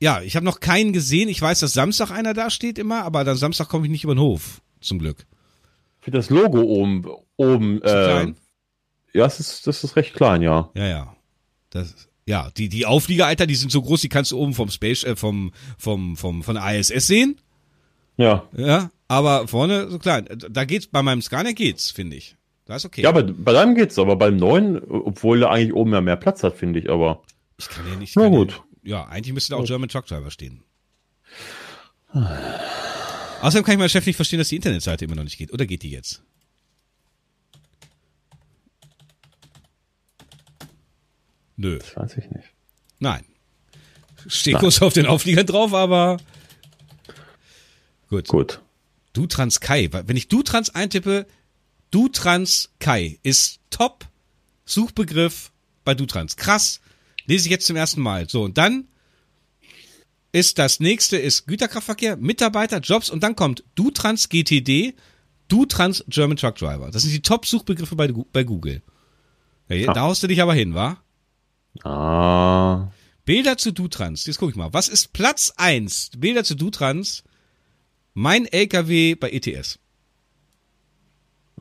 ja, ich habe noch keinen gesehen. Ich weiß, dass Samstag einer da steht immer, aber dann Samstag komme ich nicht über den Hof, zum Glück. Für das Logo oben, oben, äh? Ja, das ist, das ist recht klein, ja. Ja, ja. Das, ja, die, die Auflieger, Alter, die sind so groß, die kannst du oben vom Space, äh, vom, vom, vom, von der ISS sehen. Ja. Ja, aber vorne so klein. Da geht's, bei meinem Scania geht's, finde ich. Da ist okay. Ja, bei, bei deinem geht's, aber beim neuen, obwohl er eigentlich oben ja mehr Platz hat, finde ich, aber. ich kann ja nicht. Na gut. Ja, eigentlich müsste da auch German Truck Driver stehen. Außerdem kann ich meinen Chef nicht verstehen, dass die Internetseite immer noch nicht geht. Oder geht die jetzt? Nö, Das weiß ich nicht. nein. Steht kurz auf den Aufliegern drauf, aber gut. Gut. Dutrans Kai. Wenn ich Dutrans eintippe, Dutrans Kai ist Top Suchbegriff bei Dutrans. Krass. Lese ich jetzt zum ersten Mal. So, und dann ist das nächste ist Güterkraftverkehr, Mitarbeiter, Jobs und dann kommt Dutrans GTD, Dutrans German Truck Driver. Das sind die Top Suchbegriffe bei, bei Google. Da haust du dich aber hin, wa? Ah. Bilder zu Dutrans. Jetzt guck ich mal. Was ist Platz eins? Bilder zu Dutrans. Mein LKW bei ETS.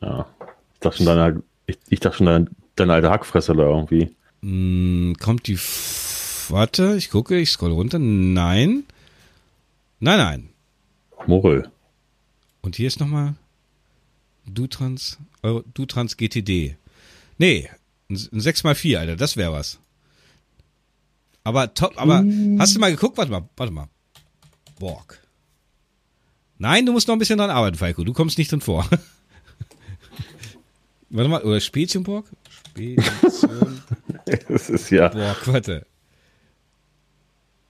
Ja. Ich dachte schon, deine, ich, ich dachte schon, deine, deine alte Hackfresse da irgendwie. Hm, kommt die. F Warte, ich gucke, ich scroll runter. Nein. Nein, nein. Morel. Und hier ist nochmal Dutrans, Euro, Dutrans GTD. Nee, ein 6x4, Alter, das wäre was. Aber top, aber hast du mal geguckt? Warte mal, warte mal. Borg. Nein, du musst noch ein bisschen dran arbeiten, Falco. Du kommst nicht drin vor. warte mal, oder Spezienborg? Spezienborg, Das ist ja. warte.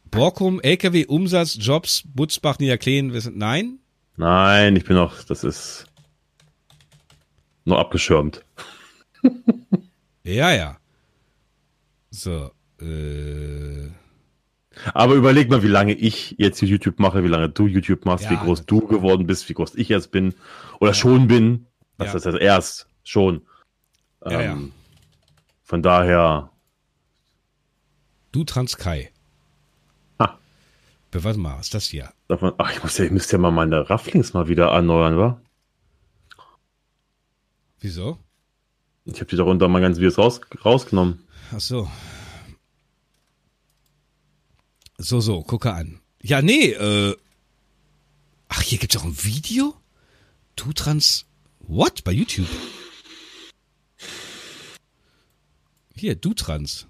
Borkum, LKW, Umsatz, Jobs, Butzbach, Niederkleen, wir sind, nein? Nein, ich bin noch, das ist nur abgeschirmt. Ja, ja. So, äh, Aber überleg mal, wie lange ich jetzt YouTube mache, wie lange du YouTube machst, Ja, wie groß du geworden bist, wie groß ich jetzt bin oder schon bin. Was Ja. das heißt erst schon. Ja, ja. Ähm, Von daher, du Transkai. Ha. Warte mal, was ist das hier? davon, ach, ich muss ja, ich müsste ja mal meine Rafflings mal wieder erneuern, wa? Wieso? Ich habe die doch unter meinen ganzen Videos raus, rausgenommen. Ach so. So, so, gucke an. Ja, nee, äh. Ach, hier gibt's auch ein Video? Du Trans. What? Bei YouTube? Hier, du Trans.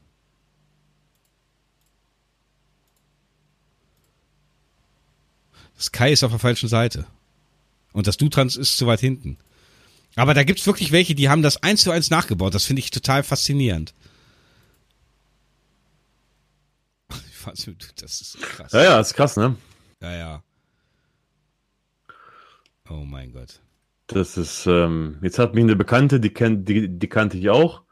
Das Kai ist auf der falschen Seite. Und das Du-Trans ist zu weit hinten. Aber da gibt's wirklich welche, die haben das eins zu eins nachgebaut. Das finde ich total faszinierend. Das ist krass. Ja, ja, ist krass, ne? Ja, ja. Oh mein Gott. Das ist, ähm, jetzt hat mich eine Bekannte, die, kenn, die, die kannte ich auch,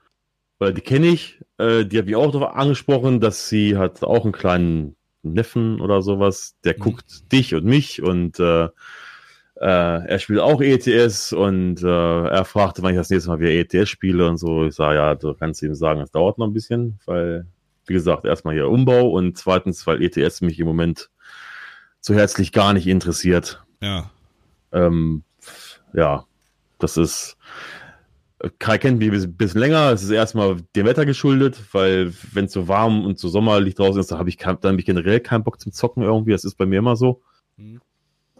oder die kenne ich, äh, die habe ich auch darauf angesprochen, dass sie hat auch einen kleinen Neffen oder sowas, der Mhm. guckt dich und mich und äh, äh, er spielt auch ETS und äh, er fragte, wann ich das nächste Mal wieder ETS spiele und so. Ich sage, ja, du kannst ihm sagen, es dauert noch ein bisschen, weil, wie gesagt, erstmal hier Umbau und zweitens, weil ETS mich im Moment so herzlich gar nicht interessiert. Ja. Ähm, ja, das ist. Kai kennt mich ein bisschen länger. Es ist erstmal dem Wetter geschuldet, weil wenn es so warm und so sommerlich draußen ist, da habe ich, kein- dann hab ich generell keinen Bock zum Zocken irgendwie. Das ist bei mir immer so. Mhm.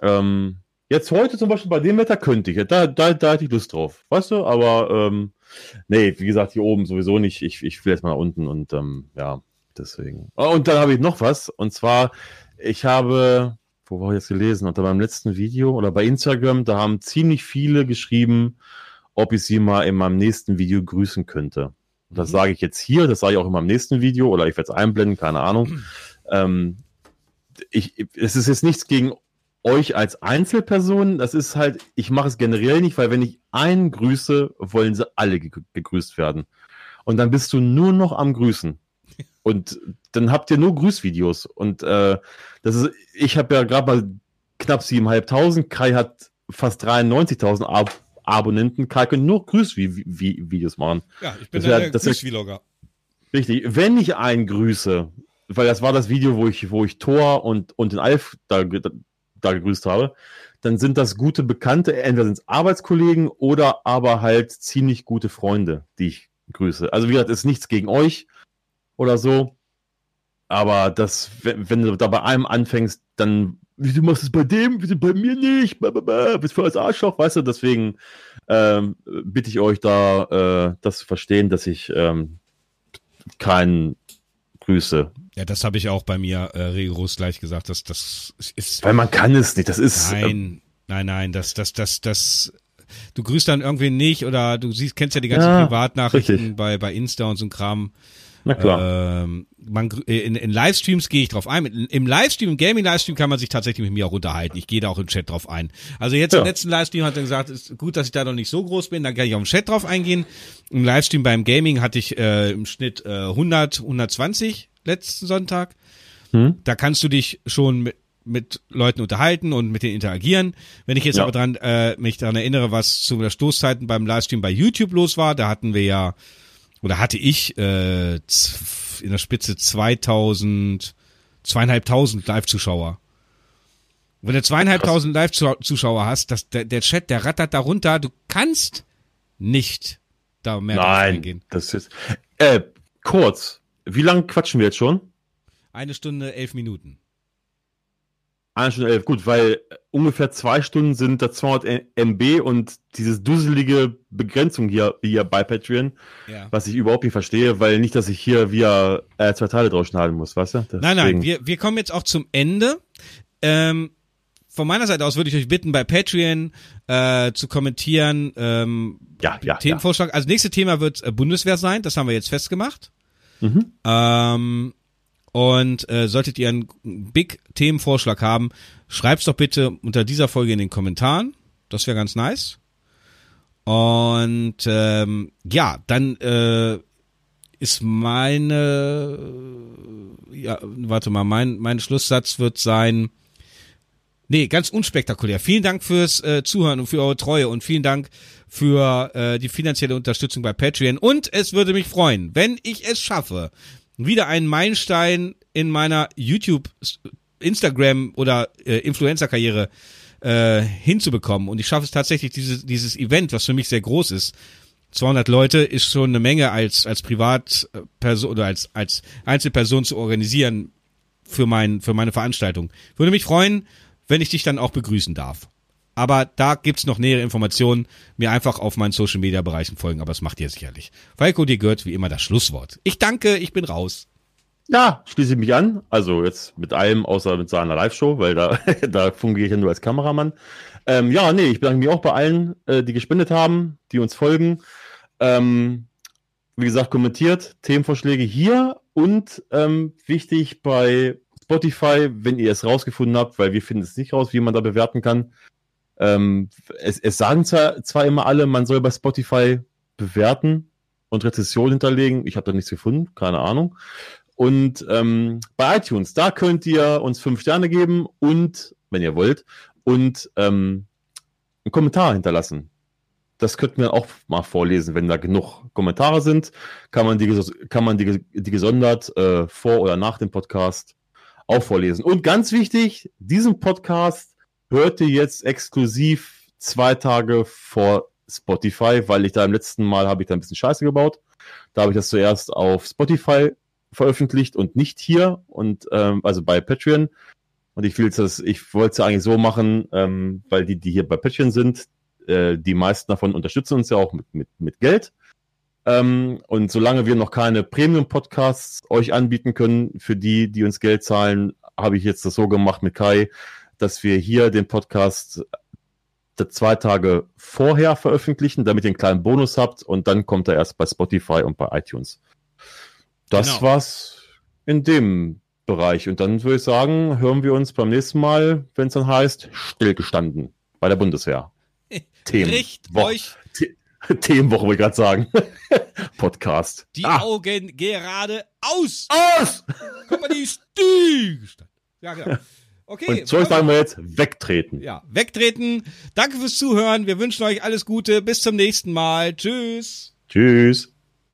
Ähm, jetzt heute zum Beispiel bei dem Wetter könnte ich. Da, da, da hätte ich Lust drauf. Weißt du? Aber ähm, nee, wie gesagt, hier oben sowieso nicht. Ich, ich will jetzt mal nach unten und ähm, ja, deswegen. Oh, Und dann habe ich noch was. Und zwar, ich habe wo war ich jetzt gelesen? Unter meinem letzten Video oder bei Instagram, da haben ziemlich viele geschrieben, ob ich sie mal in meinem nächsten Video grüßen könnte. Und das Mhm. sage ich jetzt hier, das sage ich auch in meinem nächsten Video oder ich werde es einblenden, keine Ahnung. Ähm, ich, es ist jetzt nichts gegen euch als Einzelperson, das ist halt, ich mache es generell nicht, weil wenn ich einen grüße, wollen sie alle ge gegrüßt werden. Und dann bist du nur noch am Grüßen. Und dann habt ihr nur Grüßvideos. Und äh, das ist, ich habe ja gerade mal knapp 7.500, Kai hat fast 93.000 Ab Abonnenten. Kai könnte nur Grüß-Videos machen. Ja, ich bin das wär, der Grüß-Vlogger. Richtig. Wenn ich einen grüße, weil das war das Video, wo ich, wo ich Thor und, und den Alf da, da, da gegrüßt habe, dann sind das gute Bekannte, entweder sind es Arbeitskollegen oder aber halt ziemlich gute Freunde, die ich grüße. Also wie gesagt, ist nichts gegen euch oder so. Aber das, wenn, wenn du da bei einem anfängst, dann, wieso machst du es bei dem, wieso bei mir nicht? Bist voll als Arschloch, weißt du? Deswegen ähm, bitte ich euch da, äh, das zu verstehen, dass ich ähm, keinen grüße. Ja, das habe ich auch bei mir äh, rigoros gleich gesagt. dass das ist. Weil man kann es nicht. Das ist. Nein, äh, nein, nein. Das, das, das, das. Du grüßt dann irgendwie nicht oder du siehst, kennst ja die ganzen ja, Privatnachrichten bei, bei Insta und so ein Kram. Na klar. Ähm, man, in, in Livestreams gehe ich drauf ein. Im Livestream, im Gaming-Livestream kann man sich tatsächlich mit mir auch unterhalten. Ich gehe da auch im Chat drauf ein. Also jetzt ja. im letzten Livestream hat er gesagt, ist gut, dass ich da noch nicht so groß bin, da kann ich auch im Chat drauf eingehen. Im Livestream beim Gaming hatte ich äh, im Schnitt äh, 100, 120 letzten Sonntag. Hm? Da kannst du dich schon mit, mit Leuten unterhalten und mit denen interagieren. Wenn ich jetzt ja. aber dran äh, mich daran erinnere, was zu der Stoßzeiten beim Livestream bei YouTube los war, da hatten wir ja oder hatte ich äh, in der Spitze 2000, zweieinhalbtausend Live-Zuschauer. Wenn du zweieinhalbtausend Live-Zuschauer hast, das, der, der Chat, der rattert darunter, du kannst nicht da mehr Nein, reingehen. das ist, äh, kurz, wie lange quatschen wir jetzt schon? Eine Stunde, elf Minuten. Eine Stunde elf, gut, weil ungefähr zwei Stunden sind da 200 MB und dieses dusselige Begrenzung hier, hier bei Patreon, ja. was ich überhaupt nicht verstehe, weil nicht, dass ich hier via äh, zwei Teile draus schneiden muss, weißt du? Deswegen. Nein, nein, wir, wir kommen jetzt auch zum Ende. Ähm, von meiner Seite aus würde ich euch bitten, bei Patreon äh, zu kommentieren. Ähm, ja, ja. Themenvorschlag. Ja. Also nächste Thema wird äh, Bundeswehr sein, das haben wir jetzt festgemacht. Mhm. Ähm, und äh, solltet ihr einen Big-Themenvorschlag haben, schreibt's doch bitte unter dieser Folge in den Kommentaren. Das wäre ganz nice. Und ähm, ja, dann äh, ist meine, ja, warte mal, mein, mein Schlusssatz wird sein, nee, ganz unspektakulär. Vielen Dank fürs äh, Zuhören und für eure Treue und vielen Dank für äh, die finanzielle Unterstützung bei Patreon. Und es würde mich freuen, wenn ich es schaffe, wieder einen Meilenstein in meiner YouTube, Instagram oder äh, Influencer-Karriere äh, hinzubekommen. Und ich schaffe es tatsächlich, dieses, dieses Event, was für mich sehr groß ist, 200 Leute ist schon eine Menge als als Privatperson oder als als Einzelperson zu organisieren für mein für meine Veranstaltung. Würde mich freuen, wenn ich dich dann auch begrüßen darf. Aber da gibt's noch nähere Informationen. Mir einfach auf meinen Social Media Bereichen folgen, aber das macht ihr sicherlich. Falco, dir gehört wie immer das Schlusswort. Ich danke, ich bin raus. Ja, schließe ich mich an. Also jetzt mit allem, außer mit seiner Live-Show, weil da, da fungiere ich ja nur als Kameramann. Ähm, ja, nee, ich bedanke mich auch bei allen, äh, die gespendet haben, die uns folgen. Ähm, wie gesagt, kommentiert, Themenvorschläge hier und ähm, wichtig bei Spotify, wenn ihr es rausgefunden habt, weil wir finden es nicht raus, wie man da bewerten kann. Ähm, es, es sagen zwar, zwar immer alle, man soll bei Spotify bewerten und Rezession hinterlegen. Ich habe da nichts gefunden, keine Ahnung. Und ähm, bei iTunes, da könnt ihr uns fünf Sterne geben und, wenn ihr wollt, und ähm, einen Kommentar hinterlassen. Das könnten wir auch mal vorlesen, wenn da genug Kommentare sind, kann man die, kann man die, die gesondert äh, vor oder nach dem Podcast auch vorlesen. Und ganz wichtig, diesen Podcast hört ihr jetzt exklusiv zwei Tage vor Spotify, weil ich da im letzten Mal habe ich da ein bisschen Scheiße gebaut. Da habe ich das zuerst auf Spotify veröffentlicht und nicht hier und ähm, also bei Patreon. Und ich will das, ich wollte es eigentlich so machen, ähm, weil die, die hier bei Patreon sind, äh, die meisten davon unterstützen uns ja auch mit, mit, mit Geld. Ähm, und solange wir noch keine Premium-Podcasts euch anbieten können, für die, die uns Geld zahlen, habe ich jetzt das so gemacht mit Kai, dass wir hier den Podcast zwei Tage vorher veröffentlichen, damit ihr einen kleinen Bonus habt und dann kommt er erst bei Spotify und bei iTunes. Das genau. war's in dem Bereich. Und dann würde ich sagen, hören wir uns beim nächsten Mal, wenn es dann heißt, stillgestanden bei der Bundeswehr. Themen. euch. Themenwoche, wollte ich gerade sagen. Podcast. Die ah. Augen gerade aus. Aus! Guck mal, die stillgestanden. Ja, genau. Okay. Und zu euch sagen wir jetzt wegtreten. Ja, wegtreten. Danke fürs Zuhören. Wir wünschen euch alles Gute. Bis zum nächsten Mal. Tschüss. Tschüss.